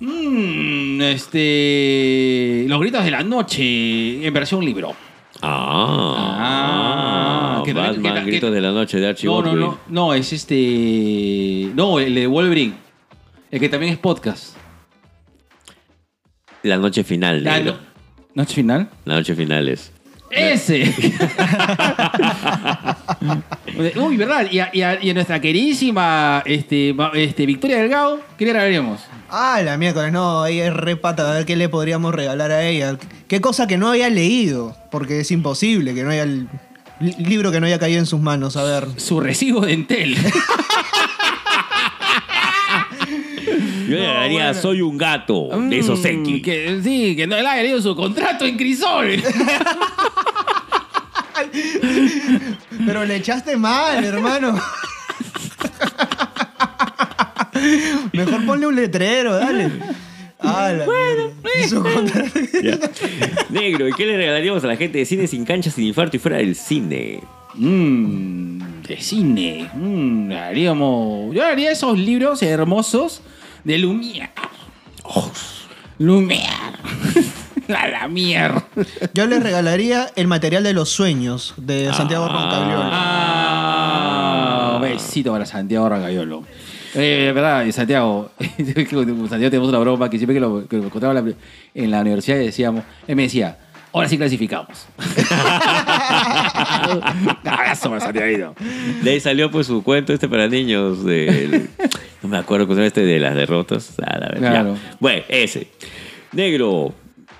mm, este. Los gritos de la noche en versión libro. Ah, Ah, que Batman, que que- de la Noche de Archie No, no, Baldwin. no. No, es este. No, el de Wolverine. El que también es podcast. La Noche Final, La no- ¿Noche final? La Noche Final es... ¡Ese! [LAUGHS] Uy, ¿verdad? Y a, y a- y a nuestra queridísima este, este, Victoria Delgado, ¿qué le regalaríamos? Ah, la miércoles, no, ella es re pata, a ver qué le podríamos regalar a ella. Qué cosa que no había leído, porque es imposible que no haya el li- libro que no haya caído en sus manos, a ver. Su recibo de Entel. [LAUGHS] Yo le daría Soy un gato de esos Mm, que, sí, que no le haya leído su contrato en Crisol. [LAUGHS] Pero le echaste mal, hermano. Mejor ponle un letrero, dale. Ah, la contra- Ya. Negro, ¿y qué le regalaríamos a la gente de cine sin cancha, sin infarto y fuera del cine? Mmm, de cine. Mm, le haríamos. Yo haría esos libros hermosos de Lumière. Ojos. Lumière. [LAUGHS] La Lamier. Yo le regalaría el material de los sueños de Santiago Roncagliolo. Ah, besito para Santiago Ragayolo. Eh, verdad, Santiago, [LAUGHS] Santiago tenemos una broma que siempre que lo, que lo encontraba en la, en la universidad decíamos, él me decía, ahora sí clasificamos. [LAUGHS] Abrazo para Santiago. De ahí salió pues su cuento este para niños del- No me acuerdo cómo se llama este de las derrotas. Ah, la verdad. Claro. Bueno, ese. Negro.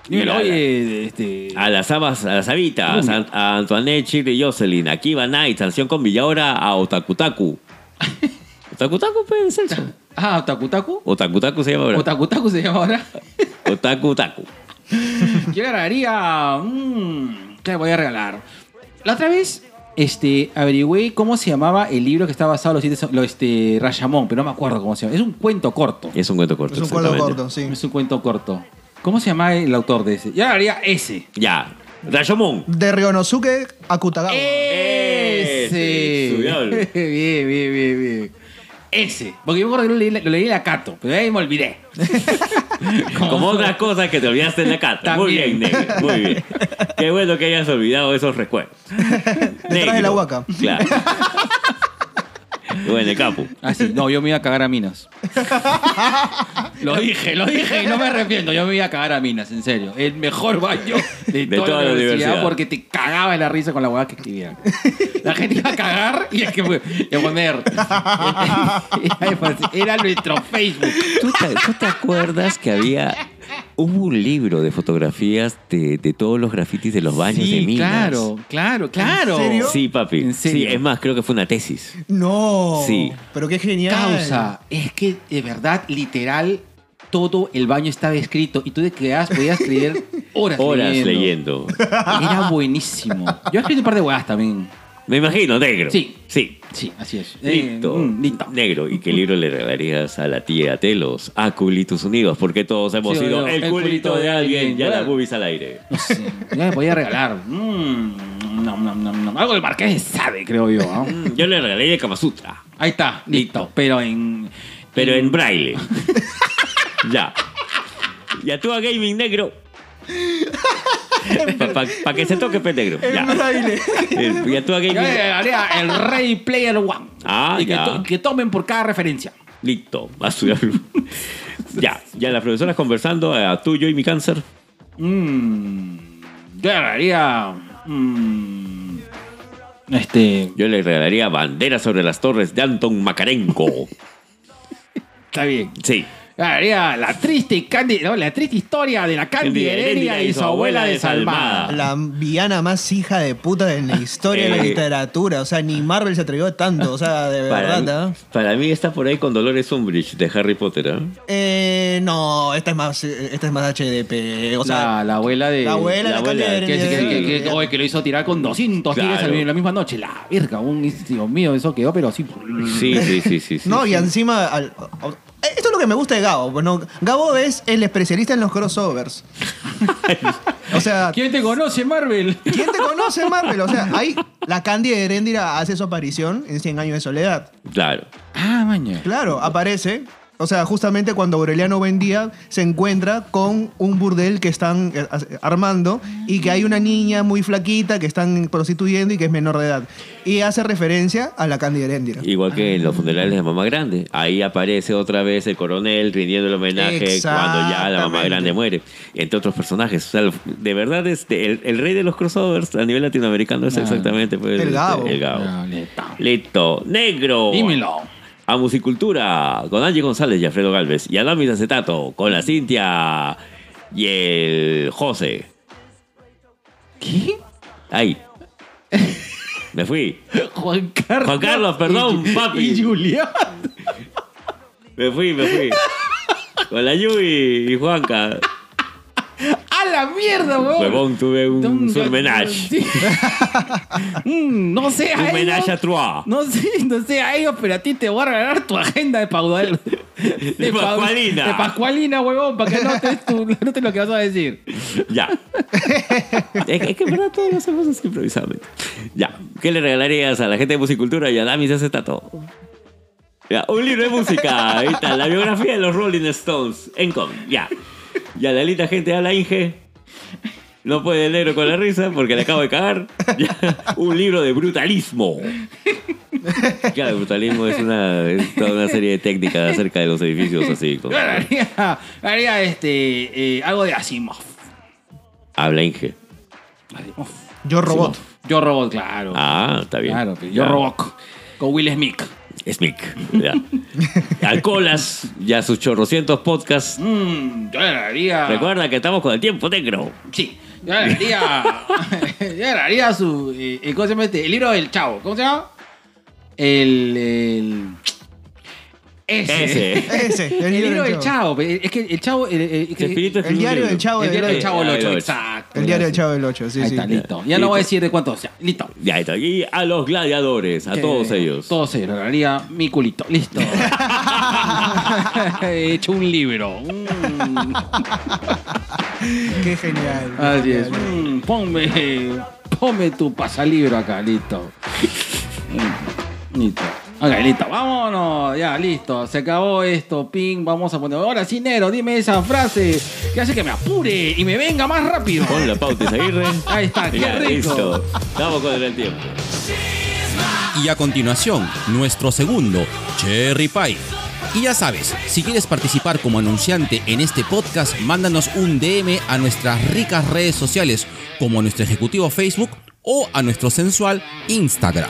Dímelo, Mira, oye, este... A las amas, a las habitas, a, a Antoinette, Chile y Jocelyn, a Kiva Knight, Sanción con Villaora, a Otakutaku. [LAUGHS] Otakutaku, pues, Celso. Ah, Otakutaku. Otakutaku se llama ahora. Otakutaku se llama ahora. [LAUGHS] Otakutaku. Yo le regalaría. mm, ¿Qué le voy a regalar? La otra vez este, averigüé cómo se llamaba el libro que está basado en los siete. Lo, este, Rayamón, pero no me acuerdo cómo se llama. Es un cuento corto. Es un cuento corto. Es un exactamente. corto, sí. Es un cuento corto. ¿Cómo se llama el autor de ese? Yo regalaría ese. Ya. Rayomon. De Ryonosuke Akutagawa. Ese. [LAUGHS] Bien, bien, bien, bien. Ese. Porque yo me acuerdo que lo leí, lo leí en la Cato, pero ahí me olvidé. [LAUGHS] Como otras cosas que te olvidaste en la carta. Muy bien, negro. Muy bien. Qué bueno que hayas olvidado esos recuerdos. [LAUGHS] Detrás de la huaca. Claro. [LAUGHS] O en el capu. Ah, sí. No, yo me iba a cagar a minas. [LAUGHS] lo dije, lo dije y no me arrepiento. Yo me iba a cagar a minas, en serio. El mejor baño de, De toda, toda la la universidad, universidad. porque te cagaba de la risa con la hueá que escribían. La gente iba a cagar y es que fue. y a poner. Era, era nuestro Facebook. ¿Tú te, tú te acuerdas que había... Hubo un libro de fotografías de, de todos los grafitis de los baños de minas. claro, claro, claro. serio? Sí, papi. ¿En serio? Sí, es más, creo que fue una tesis. No. Sí. Pero qué genial. Causa, es que de verdad, literal, todo el baño estaba escrito y tú te quedabas, podías escribir [LAUGHS] horas, Horas leyendo. leyendo. Era buenísimo. Yo he escrito un par de huevas también. Me imagino, negro. Sí. Sí. Sí, así es. Eh, Listo. mm, listo. Negro. ¿Y qué libro le regalarías a la tía Telos? A Culitos Unidos, porque todos hemos Sí, sido yo, el, culito de alguien. Ya la Bueno. boobies al aire. No sé, ya me podía regalar. Mm, no, no, no, no. Algo del Marqués de Sade, creo yo. ¿no? Mm, Yo le regalaría Kama Sutra, Ahí está, listo. Pero en. pero en braille. [LAUGHS] ya. Y a tu a gaming negro. [LAUGHS] Para que se toque, pe negro. En Ya. braille. El- Y a tu a Yo gaming. le regalaría el Ready Player One. Ah, y que, ya. to- que tomen por cada referencia. Listo. A su- ya. Ya las profesoras conversando a tuyo y mi cáncer. Mm, yo le regalaría. mm, este. Yo le regalaría bandera sobre las torres de Anton Makarenko. [LAUGHS] Está bien. Sí. La triste, Candy, no, la triste historia de la Candy Heredia y su abuela desalmada. La villana más hija de puta en la historia de la Eh. literatura. O sea, ni Marvel se atrevió tanto. O sea, de Para, verdad, mí, para mí está por ahí con Dolores Umbridge de Harry Potter. ¿ah? Eh, no, esta es más, eh, esta es más HDP. O sea, la, la abuela de. la abuela la de la abuela, Candy Que, que, que, Heredia. que- que- oye, que lo hizo tirar con 200 tigres Claro. en la misma noche. La verga, un Dios mío, eso quedó, pero así. Sí, sí, sí, sí. sí, No, sí. y encima. al- eh, esto es lo que me gusta de Gabo. Bueno, Gabo es el especialista en los crossovers. [LAUGHS] o sea, ¿Quién te conoce, Marvel? ¿quién te conoce, Marvel? O sea, ahí la Candy de Heréndira hace su aparición en 100 años de soledad. Claro. Ah, maña. Claro, aparece. O sea, justamente cuando Aureliano Buendía se encuentra con un burdel que están eh, armando y que hay una niña muy flaquita que están prostituyendo y que es menor de edad. Y hace referencia a la Candy Heréndira. Igual que en los funerales de Mamá Grande. Ahí aparece otra vez el coronel rindiendo el homenaje cuando ya la Mamá. Grande muere. Entre otros personajes. O sea, de verdad, este, el, el rey de los crossovers a nivel latinoamericano es exactamente pues, El Gabo. el Gabo. Listo. Listo. Negro. Dímelo. A Musicultura con Angie González y Alfredo Galvez. Y Adamis Acetato con la Cintia y el José. ¿Qué? Ahí. [LAUGHS] Me fui. Juan Carlos. Juan Carlos, perdón, y, papi. Y Julián. Me fui, me fui. Con la Yui y Juanca. ¡A la mierda, weón! Huevón, tuve un surmenage. Sí. [LAUGHS] Mm, no sé a Un menage ellos. a trois. No sé, no sé a ellos, pero a ti te voy a regalar tu agenda de paudal. [LAUGHS] De Pau- Pascualina. De Pascualina, huevón, para que anotes, tu, [LAUGHS] anotes lo que vas a decir. Ya. es, que, es que en verdad todos lo hacemos así improvisadamente. Ya. ¿Qué le regalarías a la gente de Musicultura y a Damis Acetato? Ya, un libro de música. Ahí está, la biografía de los Rolling Stones. En com. Ya. Y a la linda gente a la Inge. No puede leer con la risa porque le acabo de cagar. [LAUGHS] Ya, un libro de brutalismo. Claro, el brutalismo es una, es toda una serie de técnicas acerca de los edificios así. Yo haría, haría este, eh, algo de Asimov. Habla Inge. Asimov. Yo robot. Yo Robot, claro. Ah, está bien. Claro, yo. Robot. Con Will Smith. Ya. [LAUGHS] Alcolas, ya sus chorrocientos podcasts. Mm, yo le haría. Recuerda que estamos con el tiempo negro. Sí. Yo le haría. [LAUGHS] yo le haría su. eh, eh, ¿Cómo se llama este? El libro del chavo. ¿Cómo se llama? El. el ese. Ese. Ese, El, libro del chavo. Es que el chavo. El, el- que- Espíritu El diario del Chavo el del diario del Ocho. chavo del Ah, 8. el ocho. Exacto. El diario del. Chavo del 8, sí, Ahí sí. está, listo. Ya Listo. no voy a decir de cuántos. Ya, listo. Ya está. Y a los gladiadores, a Que- todos ellos. Todos ellos. Le haría mi culito. Listo. [LAUGHS] He hecho un libro. Mm. Qué genial. Así es. Mm, ponme, ponme tu pasalibro acá, listo. [LAUGHS] Listo. Ok, listo. Vámonos. Ya, listo. Se acabó esto. Ping. Vamos a poner. Ahora sí, Nero, dime esa frase que hace que me apure y me venga más rápido. Pon la pauta, Isaguirre. [LAUGHS] Ahí está, qué Ya, rico. listo. Estamos con el tiempo. Y a continuación, nuestro segundo, Cherry Pie. Y ya sabes, si quieres participar como anunciante en este podcast, mándanos un DM a nuestras ricas redes sociales, como a nuestro ejecutivo Facebook o a nuestro sensual Instagram.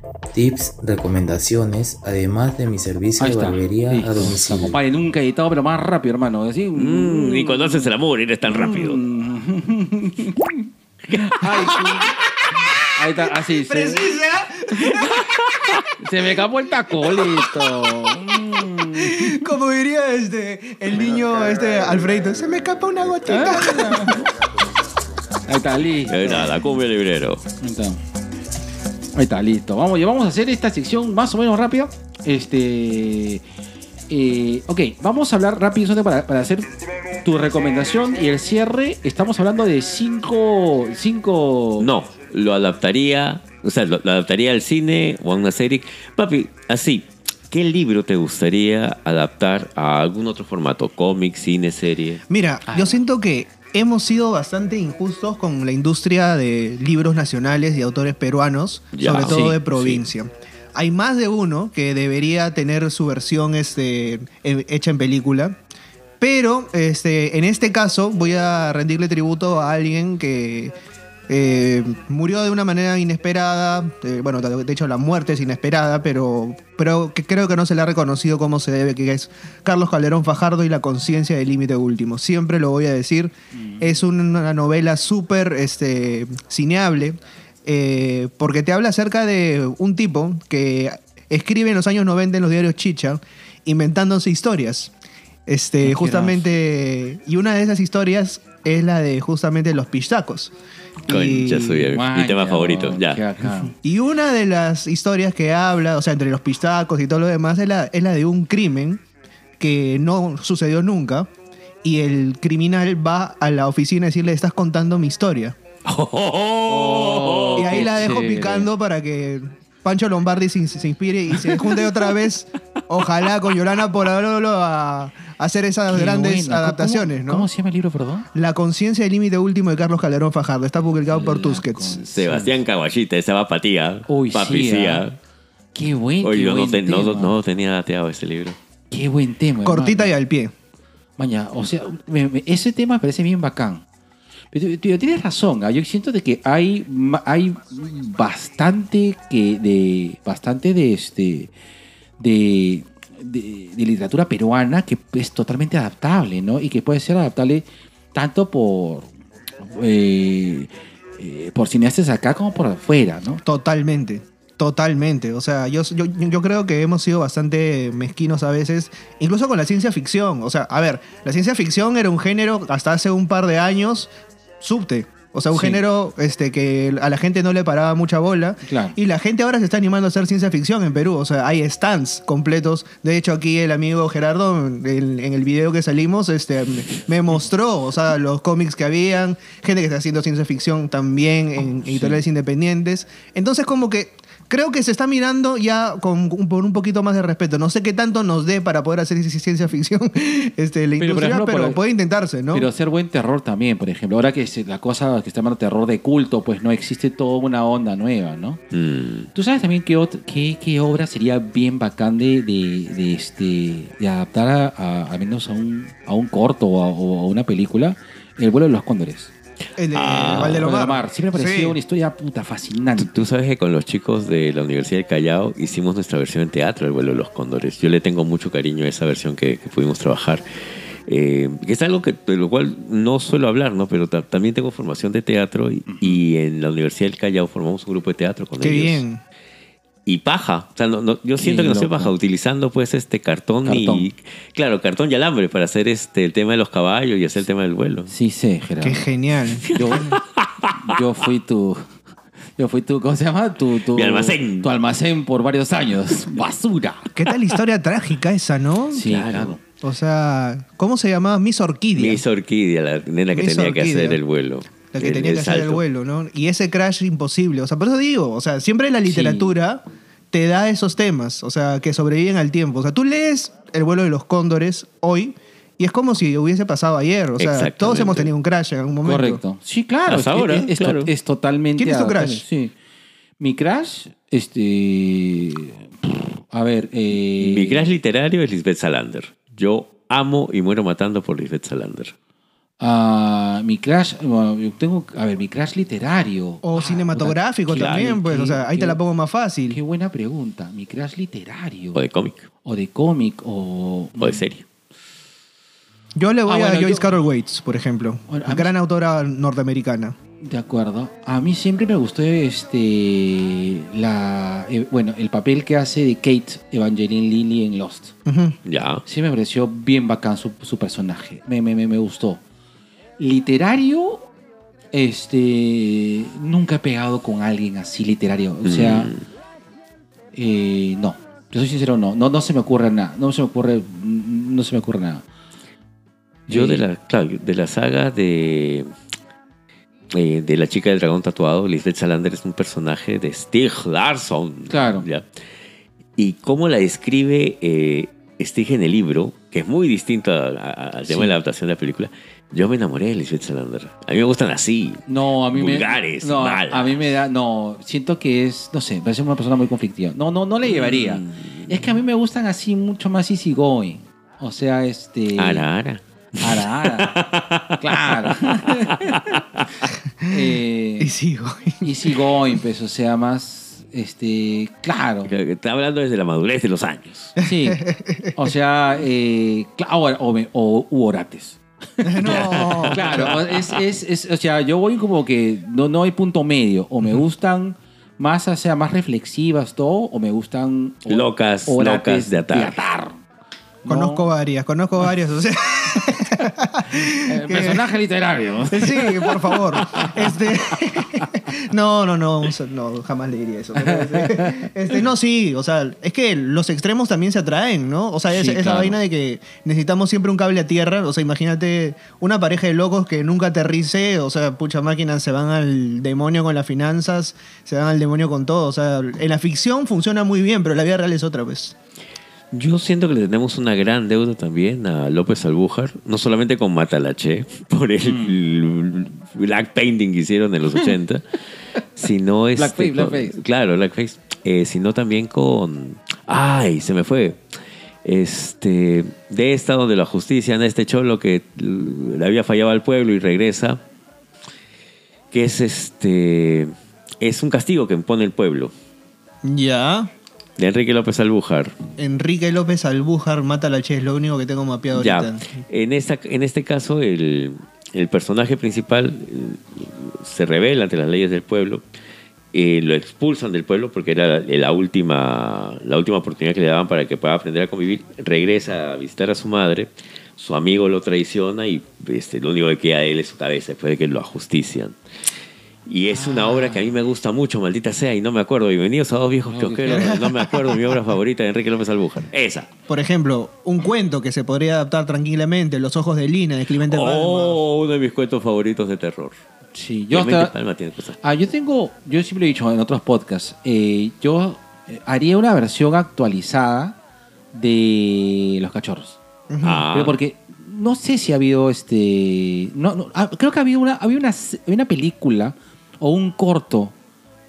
tips, recomendaciones, además de mi servicio Ahí de está. barbería Listo. a domicilio. Compadre, nunca he editado, pero más rápido, hermano. Así, Mm, y cuando haces el amor, eres tan rápido. [LAUGHS] Ay, sí. Ahí está, así. Se, se me acabó el tacolito. [LAUGHS] Mm. Como diría este, el niño este Alfredo, se me escapa una gotita. Ahí está, listo. Eh, nada, cumbia librero. Ahí está. Ahí está, listo. Vamos, ya vamos a hacer esta sección más o menos rápida. Este. eh, ok, vamos a hablar rápido para, para hacer tu recomendación y el cierre. Estamos hablando de cinco. cinco No, lo adaptaría, o sea, lo, lo adaptaría al cine o a una serie. Papi, así, ¿qué libro te gustaría adaptar a algún otro formato? ¿Cómic, cine, serie? Mira, yo siento que hemos sido bastante injustos con la industria de libros nacionales y autores peruanos, Ya, sobre todo sí, de provincia. Hay más de uno que debería tener su versión este, eh, hecha en película. Pero este, en este caso voy a rendirle tributo a alguien que eh, murió de una manera inesperada. eh, bueno, de hecho la muerte es inesperada, pero, pero que creo que no se le ha reconocido como se debe, que es Carlos Calderón Fajardo y la conciencia del límite último. Siempre lo voy a decir. Es una novela súper este, cineable, eh, porque te habla acerca de un tipo que escribe en los años 90 en los diarios Chicha, inventándose historias. Este, justamente, y una de esas historias es la de justamente los pichtacos. Y- Concha suya, mi tema favorito. Ya. y una de las historias que habla, o sea, entre los pistacos y todo lo demás, es la, es la de un crimen que no sucedió nunca. Y el criminal va a la oficina a decirle, estás contando mi historia. Oh, y ahí la dejo chévere. picando para que Pancho Lombardi se, se inspire y se junte otra vez, ojalá con Yolanda Polarolo a, a hacer esas Qué grandes adaptaciones, ¿Cómo, ¿no? ¿Cómo se llama el libro, perdón? La conciencia del límite último de Carlos Calderón Fajardo. Está publicado por La Tusquets. Sebastián Caguachita, esa va ¿ah? Uy, sí, ah. ¿ah? Qué buen, Oye, qué yo no, buen te- no, tema. no tenía dateado ese libro. Qué buen tema. Cortita y hermano. al pie. Maña, o sea, me- me- ese tema me parece bien bacán. Pero, pero tienes razón, ¿ah? yo siento de que hay, ma- hay bastante que de bastante de este de, de, literatura peruana que es totalmente adaptable, ¿no? Y que puede ser adaptable tanto por eh, eh, por cineastas acá como por afuera, ¿no? Totalmente, totalmente. O sea, yo, yo, yo creo que hemos sido bastante mezquinos a veces, incluso con la ciencia ficción. O sea, a ver, la ciencia ficción era un género hasta hace un par de años subte. O sea, un Sí. género este, que a la gente no le paraba mucha bola. Claro. Y la gente ahora se está animando a hacer ciencia ficción en Perú. O sea, hay stands completos. De hecho, aquí el amigo Gerardo, en, en el video que salimos, este, me mostró, o sea, los cómics que habían, gente que está haciendo ciencia ficción también en editoriales independientes. Entonces, como que creo que se está mirando ya con, un- por un poquito más de respeto. No sé qué tanto nos dé para poder hacer ciencia ficción [LAUGHS] este, la Pero, por industria, ejemplo, pero puede intentarse, ¿no? Pero hacer buen terror también, por ejemplo. Ahora que se- la cosa que está llamando terror de culto, pues no existe toda una onda nueva, ¿no? Mm. ¿Tú sabes también qué, qué, qué obra sería bien bacán de, de, de, este, de adaptar a, a- al menos a un, a un corto o a, o a una película? El vuelo de los cóndores. El de Ah, Valdelomar. Valdelomar. Siempre me pareció Sí. una historia puta fascinante. Tú, sabes que con los chicos de la Universidad del Callao hicimos nuestra versión en teatro, El vuelo de los cóndores. Yo le tengo mucho cariño a esa versión que, que pudimos trabajar. Eh, que es algo que, de lo cual no suelo hablar, ¿no? Pero ta- también tengo formación de teatro y, y en la Universidad del Callao formamos un grupo de teatro con Qué ellos. bien. Y paja. O sea, no- no- yo Qué siento que no sé loco. paja utilizando pues este cartón, Cartón. y... Claro, cartón y alambre para hacer este el tema de los caballos y hacer el tema del vuelo. Sí sé, Gerardo. Qué genial. Yo, yo fui tu, Yo fui tu, ¿cómo se llama? Tu, tu, Mi almacén. Tu almacén por varios años. Basura. ¿Qué tal historia trágica esa, no? Sí, claro. O sea, ¿cómo se llamaba? Miss Orquídea. Miss Orquídea, la nena que Miss tenía que hacer el vuelo. La que El- tenía que hacer el vuelo, ¿no? Y ese crash imposible. O sea, por eso digo, o sea, siempre la literatura te da esos temas, o sea, que sobreviven al tiempo. O sea, tú lees El vuelo de los cóndores hoy y es como si hubiese pasado ayer. O sea, todos hemos tenido un crash en algún momento. Correcto. Sí, claro. Hasta es, ahora, es- claro. es totalmente. ¿Quién es tu crush? Sí. Mi crash, este. A ver. eh, Mi crash literario es Lisbeth Salander. Yo amo y muero matando por Lisbeth Salander. Ah, mi crash. bueno, yo tengo. A ver, mi crash literario. O Ah, cinematográfico puta, también, pues. O sea, ahí qué- te la pongo más fácil. Qué buena pregunta. Mi crash literario. O de cómic. O de cómic. O. O de serie. Yo le voy Ah, a Joyce yo- Carol Waits, por ejemplo. Bueno, a mí- gran autora norteamericana. De acuerdo. A mí siempre me gustó este la eh, bueno, el papel que hace de Kate Evangeline Lilly en Lost. Ujú. Ya. Sí me pareció bien bacán su, su personaje. Me, me, me, me gustó. Literario, este nunca he pegado con alguien así literario. O sea, Mm. eh, no. Yo soy sincero, no. No, no se me ocurre nada. No se me ocurre, no se me ocurre nada. Yo Eh, de la, claro, de la saga de, eh, de la chica del dragón tatuado, Lisbeth Salander es un personaje de Stig Larsson. Claro. ¿ya? Y cómo la describe eh, Stig en el libro, que es muy distinto al tema Sí. de la adaptación de la película, yo me enamoré de Lisbeth Salander. A mí me gustan así. No, a mí Vulgares, me. No, malas. a mí me da. No, siento que es. No sé, parece una persona muy conflictiva. No, no, no le llevaría. Mm. Es que a mí me gustan así mucho más easygoing. O sea, este. Ara, ara. Ara, ara. [LAUGHS] claro. [LAUGHS] eh, Y sigo. easygoing, pues, o sea, más. Este. Claro. Está hablando desde la madurez de los años. Sí. O sea, eh, o, o, o- u orates. [LAUGHS] no. [LAUGHS] Claro, o- es, es, es- o sea, yo voy como que no, no hay punto medio. O me gustan más, o sea, más reflexivas, todo, o me gustan o- Locas, locas de atar. ¿no? Conozco varias, conozco varias. O sea, Eh, personaje literario. sí, por favor. [LAUGHS] Este, [LAUGHS] no, no, no, no, jamás le diría eso. este, este, no, sí, o sea, es que los extremos también se atraen, ¿no? O sea, es- Sí, esa claro. vaina de que necesitamos siempre un cable a tierra. O sea, imagínate una pareja de locos que nunca aterrice, o sea, pucha máquina, se van al demonio con las finanzas, se van al demonio con todo. O sea, en la ficción funciona muy bien, pero la vida real es otra, pues. Yo siento que le tenemos una gran deuda también a López Albújar, no solamente con Matalache, [LAUGHS] por el Mm. black painting que hicieron en los 80, [LAUGHS] sino este, Blackface, con- blackface. Claro, blackface, eh, sino también con... ¡Ay! Se me fue. Este, de esta donde la justicia, en este cholo que le había fallado al pueblo y regresa, que es este... Es un castigo que impone el pueblo, Ya. De Enrique López Albújar. Enrique López Albújar mata a la Che, es lo único que tengo mapeado Ya, ahorita. en, esta, en este caso el, el personaje principal eh, se revela ante las leyes del pueblo, eh, lo expulsan del pueblo porque era la, la última, la última oportunidad que le daban para que pueda aprender a convivir, regresa a visitar a su madre, su amigo lo traiciona y este, lo único que queda de él es su cabeza después de que lo ajustician. Y es una obra que a mí me gusta mucho, maldita sea, y no me acuerdo. Bienvenidos a dos viejos kiosqueros. No me acuerdo mi obra favorita de Enrique López Albújar. Esa. Por ejemplo, un cuento que se podría adaptar tranquilamente, Los ojos de Lina, de Clemente Palma. Oh, uno de mis cuentos favoritos de terror. Sí, yo Clemente hasta- Palma tiene cosas. Ah, yo tengo, yo siempre he dicho en otros podcasts, eh, yo eh, haría una versión actualizada de Los Cachorros. Ah, Pero porque no sé si ha habido este. No, no, ah, creo que había una, había una, había una película o un corto,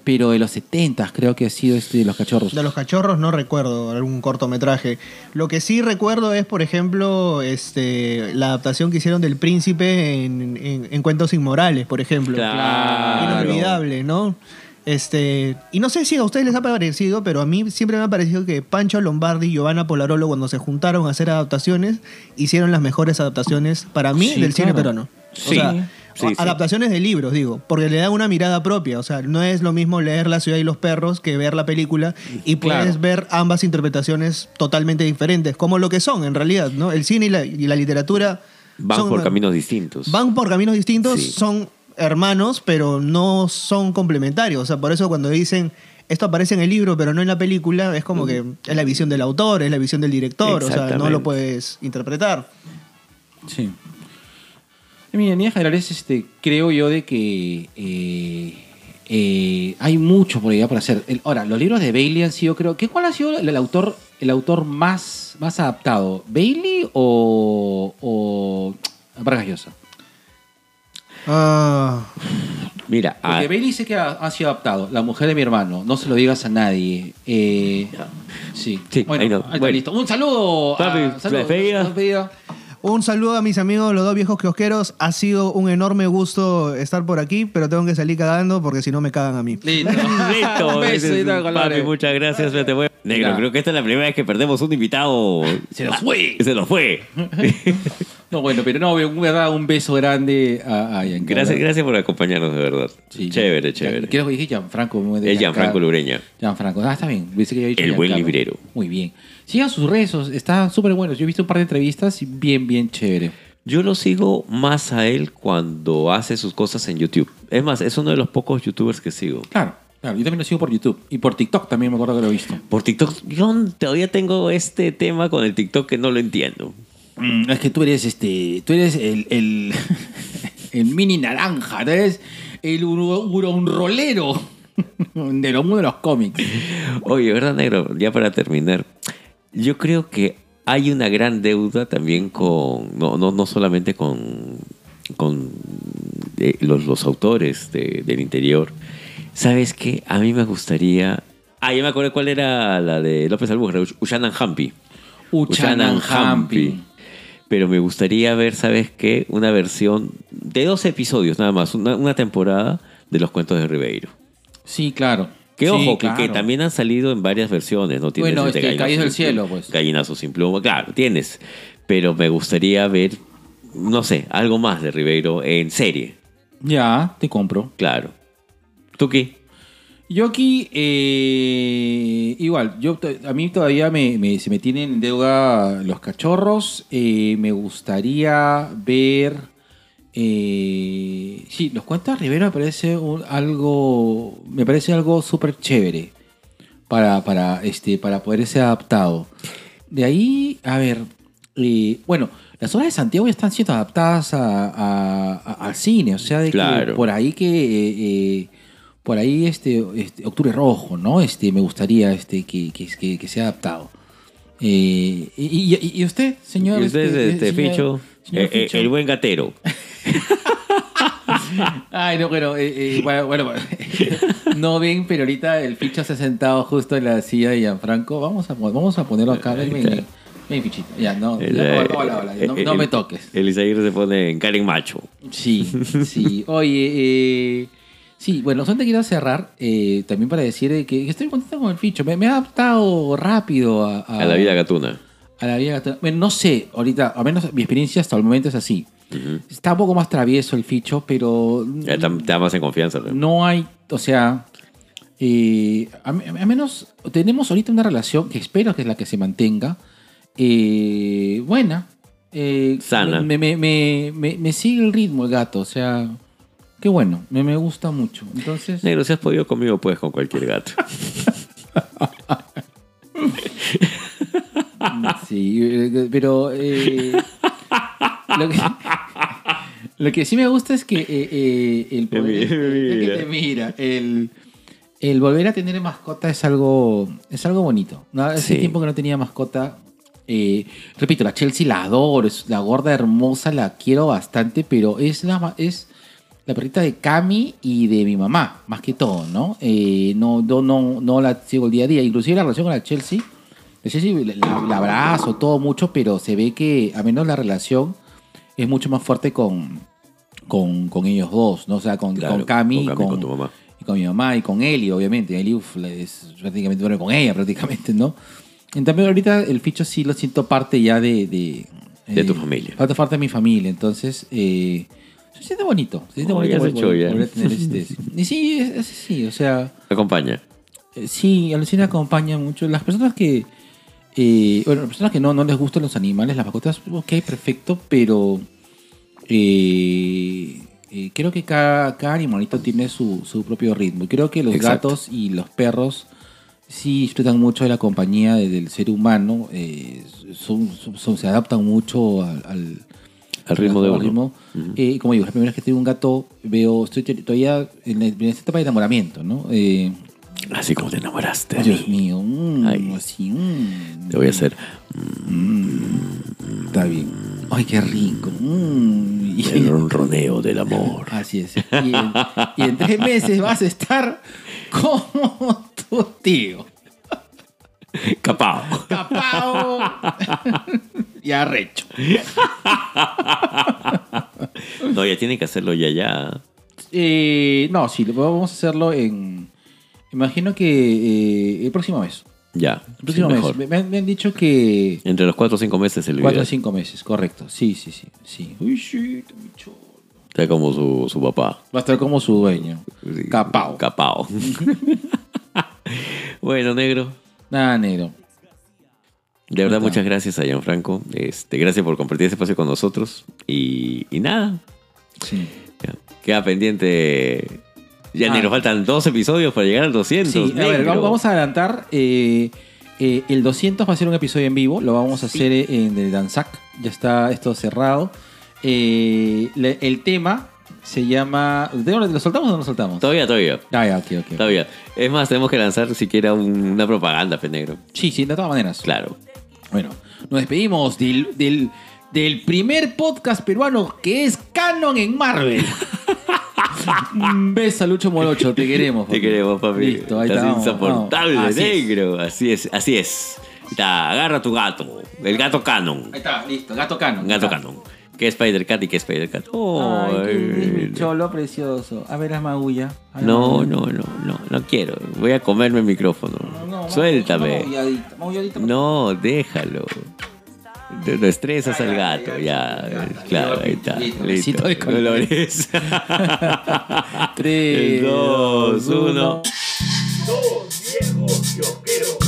pero de los 70 creo que ha sido este de los cachorros. De los cachorros no recuerdo algún cortometraje. Lo que sí recuerdo es, por ejemplo, este, la adaptación que hicieron del príncipe en, en- en Cuentos Inmorales, por ejemplo. Claro. Inolvidable, ¿no? Este, y no sé si a ustedes les ha parecido, pero a mí siempre me ha parecido que Pancho Lombardi y Giovanna Polarolo, cuando se juntaron a hacer adaptaciones, hicieron las mejores adaptaciones para mí Sí, del cine claro. peruano. O Sí, sea, sí, sí. adaptaciones de libros, digo, porque le dan una mirada propia. O sea, no es lo mismo leer La ciudad y los perros que ver la película y puedes Claro. ver ambas interpretaciones totalmente diferentes, como lo que son en realidad, ¿no? El cine y la, y la literatura Van son- por caminos distintos. van por caminos distintos, Sí. son hermanos, pero no son complementarios. O sea, por eso cuando dicen esto aparece en el libro, pero no en la película, es como que es la visión del autor, es la visión del director, o sea, no lo puedes interpretar. Sí. En mi línea general es, este, creo yo, de que eh, eh, hay mucho por allá para hacer. El- ahora, los libros de Bailey han sido, creo, ¿qué, ¿cuál ha sido el, el autor, el autor más, más adaptado? ¿Bailey o, o Vargas Llosa? Ah, Mira, Porque ah, Bailey sé que ha, ha sido adaptado. La mujer de mi hermano. No se lo digas a nadie. Eh, sí. Sí, bueno, ahí no. ahí Bueno. listo. Un saludo. Papi, a, saludo. Un saludo a mis amigos, los dos viejos kiosqueros. Ha sido un enorme gusto estar por aquí, pero tengo que salir cagando porque si no me cagan a mí. Listo. [LAUGHS] Listo, papi, colores. muchas gracias. te voy- Negro, Ya. creo que esta es la primera vez que perdemos un invitado. Se nos fue. Se nos fue. [LAUGHS] No, bueno, pero no, un, verdad, un beso grande a, a Giancarlo. Gracias, gracias por acompañarnos, de verdad. Sí, chévere, Gian- chévere. Creo que dije Gianfranco. Es Gianfranco. Lureña. Gianfranco. Ah, está bien. Pensé que había dicho El buen Giancarlo. librero. Muy bien. Sigan sus rezos. Están súper buenos. Yo he visto un par de entrevistas y bien, bien chévere. Yo lo sigo más a él cuando hace sus cosas en YouTube. Es más, es uno de los pocos youtubers que sigo. Claro, claro. Yo también lo sigo por YouTube. Y por TikTok también me acuerdo que lo he visto. Por TikTok, yo todavía tengo este tema con el TikTok que no lo entiendo. Mm, Es que tú eres este. Tú eres el. el, [LAUGHS] el mini naranja. Tú eres el un rolero [LAUGHS] de los mundos de los cómics. Oye, ¿verdad, negro? Ya para terminar, yo creo que hay una gran deuda también con, no, no, no solamente con, con eh, los, los autores de- del interior. ¿Sabes qué? A mí me gustaría... Ah, ya me acordé cuál era la de López Albuquerque, Ushanan Hampi. Uchanan Hampi. Pero me gustaría ver, ¿sabes qué? Una versión de dos episodios nada más, una, una temporada de los cuentos de Ribeiro. Sí, claro. Que Sí, ojo, que- también han salido en varias versiones, ¿no? Tienes Bueno, este es que Gallinazo del Cielo, pues. Gallinazo sin pluma, claro, tienes. Pero me gustaría ver, no sé, algo más de Ribeiro en serie, Ya, te compro. claro. ¿Tú qué? Yo aquí, eh, igual, yo, a mí todavía me, me- se me tienen en deuda los cachorros. eh, me gustaría ver. Eh, sí, los cuentos de Rivera me parece un- algo. Me parece algo súper chévere para, para, este, para poder ser adaptado. De ahí, a ver. eh, bueno, las obras de Santiago ya están siendo adaptadas a- a- a- al cine, o sea, de que por ahí que. eh, eh, por ahí este, este Octubre Rojo, ¿no? Este, me gustaría este, que, que, que- sea adaptado. Eh, y, y- y usted, señor? ¿Y usted, este, señor- Ficho? señor Eh, eh, Ficho? el buen gatero. [LAUGHS] [LAUGHS] Ay, no, bueno, eh, eh, bueno, [LAUGHS] no ven, pero ahorita el Ficho se ha sentado justo en la silla de Gianfranco. Vamos a, vamos a ponerlo acá. Ven, ven, ven, Fichito. Ya, no, El, ya, hola, hola, hola, no, el- no me toques. El Isaías se pone en Karen Macho. Sí, sí. Oye, eh, sí, bueno, solamente quiero cerrar eh, también para decir de que estoy contento con el ficho. Me, me he adaptado rápido a, A la vida gatuna. A la. Bueno, no sé, ahorita, al menos mi experiencia hasta el momento es así. Está un poco más travieso el ficho, pero Ya te, te da más en confianza. ¿no? no hay, o sea, eh, a, a menos tenemos ahorita una relación que espero que es la que se mantenga, eh, buena. eh, Sana. Me, me, me, me- me sigue el ritmo el gato, o sea, qué bueno, me, me gusta mucho. Entonces, Negro, si has podido conmigo, puedes con cualquier gato. [LAUGHS] sí, eh, pero eh, lo, que, lo que sí me gusta es que eh, eh, el poder- mira, es que te mira, el, el volver a tener mascota es algo, es algo bonito. ¿no? Hace Sí. tiempo que no tenía mascota. repito, la Chelsea la adoro, es la gorda hermosa, la quiero bastante, pero es la, es la perrita de Cami y de mi mamá, más que todo, ¿no? Eh, no, no, no, no la sigo el día a día. Inclusive la relación con la Chelsea, la, Chelsea, la, la abrazo todo mucho, pero se ve que a menos la relación es mucho más fuerte con, con, con ellos dos, ¿no? O sea, con, Claro, con Cami, con Cami, con, tu mamá. y con mi mamá y con Eli, obviamente. Eli uf, es prácticamente bueno con ella, prácticamente, ¿no? En cambio, ahorita el ficho sí lo siento parte ya de... De, De tu eh, familia. Parte, parte de mi familia, entonces... Eh, se siente bonito. Se siente Oh, bonito se volver- a tener este- [LAUGHS] Y sí, es, es- sí, o sea... Acompaña. Eh, Sí, al cine acompaña mucho. Las personas que. Eh, bueno, las personas que no, no les gustan los animales, las mascotas, ok, perfecto, pero. eh, eh, creo que cada, cada animalito tiene su, su propio ritmo. Creo que los Exacto. gatos y los perros sí disfrutan mucho de la compañía de- del ser humano, eh, son- son- son- se adaptan mucho al, al- Al ritmo de uno. ritmo. Como digo, la primera vez que tengo un gato, veo, estoy todavía en, la- en esta etapa de enamoramiento, ¿no? Así como te enamoraste. de Dios mí. mío, mm, Ay. así, mm, Te voy a hacer está bien. Ay, qué rico. mm, el [LAUGHS] ronroneo del amor. Así es. Y en, y en tres meses vas a estar como tu tío. Capao. Capao y arrecho. No, ya tienen que hacerlo ya, ya. Eh, no, sí, vamos a hacerlo en. Imagino que eh, el próximo mes. Ya. El próximo sí, mes. mejor. Me, me han- me han dicho que. Entre los 4 o 5 meses el Cuatro o video. cinco meses, correcto. Sí, sí, sí. sí. Uy, sí, está como su, su papá. Va a estar como su dueño. Sí, Capao. Capao. [LAUGHS] bueno, negro. Nada, negro. De verdad, muchas gracias a Gianfranco. Este, gracias por compartir este espacio con nosotros. Y, y nada, Sí. ya, queda pendiente. Ya Ah. ni nos faltan dos episodios para llegar al 200. Sí, a ver, vamos, a adelantar. eh, eh, el 200 va a ser un episodio en vivo. Lo vamos a hacer en el Danzac. Ya está esto cerrado. Eh, le- el tema se llama. ¿Lo soltamos o no lo soltamos? Todavía, todavía. Ah, ya, ok, ok. Todavía. Es más, tenemos que lanzar siquiera un- una propaganda, pe negro. Sí, sí, de todas maneras. Claro. Bueno, nos despedimos del, del, del primer podcast peruano que es canon en Marvel. [LAUGHS] Un beso a Lucho Morocho, te queremos. [LAUGHS] Te queremos, papi. Listo, ahí Estás está. insoportable, vamos. Así es. negro. Así es, así es. Ahí Está, agarra tu gato. El gato canon. Ahí está, listo, gato canon. Gato Está. canon. ¿Qué es Spider-Cat y qué es Spider-Cat? Ay, qué Ay, cholo precioso. A ver, haz magulla. No, no, no, no, no quiero. Voy a comerme el micrófono. No, no, Suéltame. Maulladita. No, déjalo. Te lo estresas al gato, ya. Claro, ahí está. Listo, de colores. Dolores. [LAUGHS] Tres, Dos, uno. Dos viejos.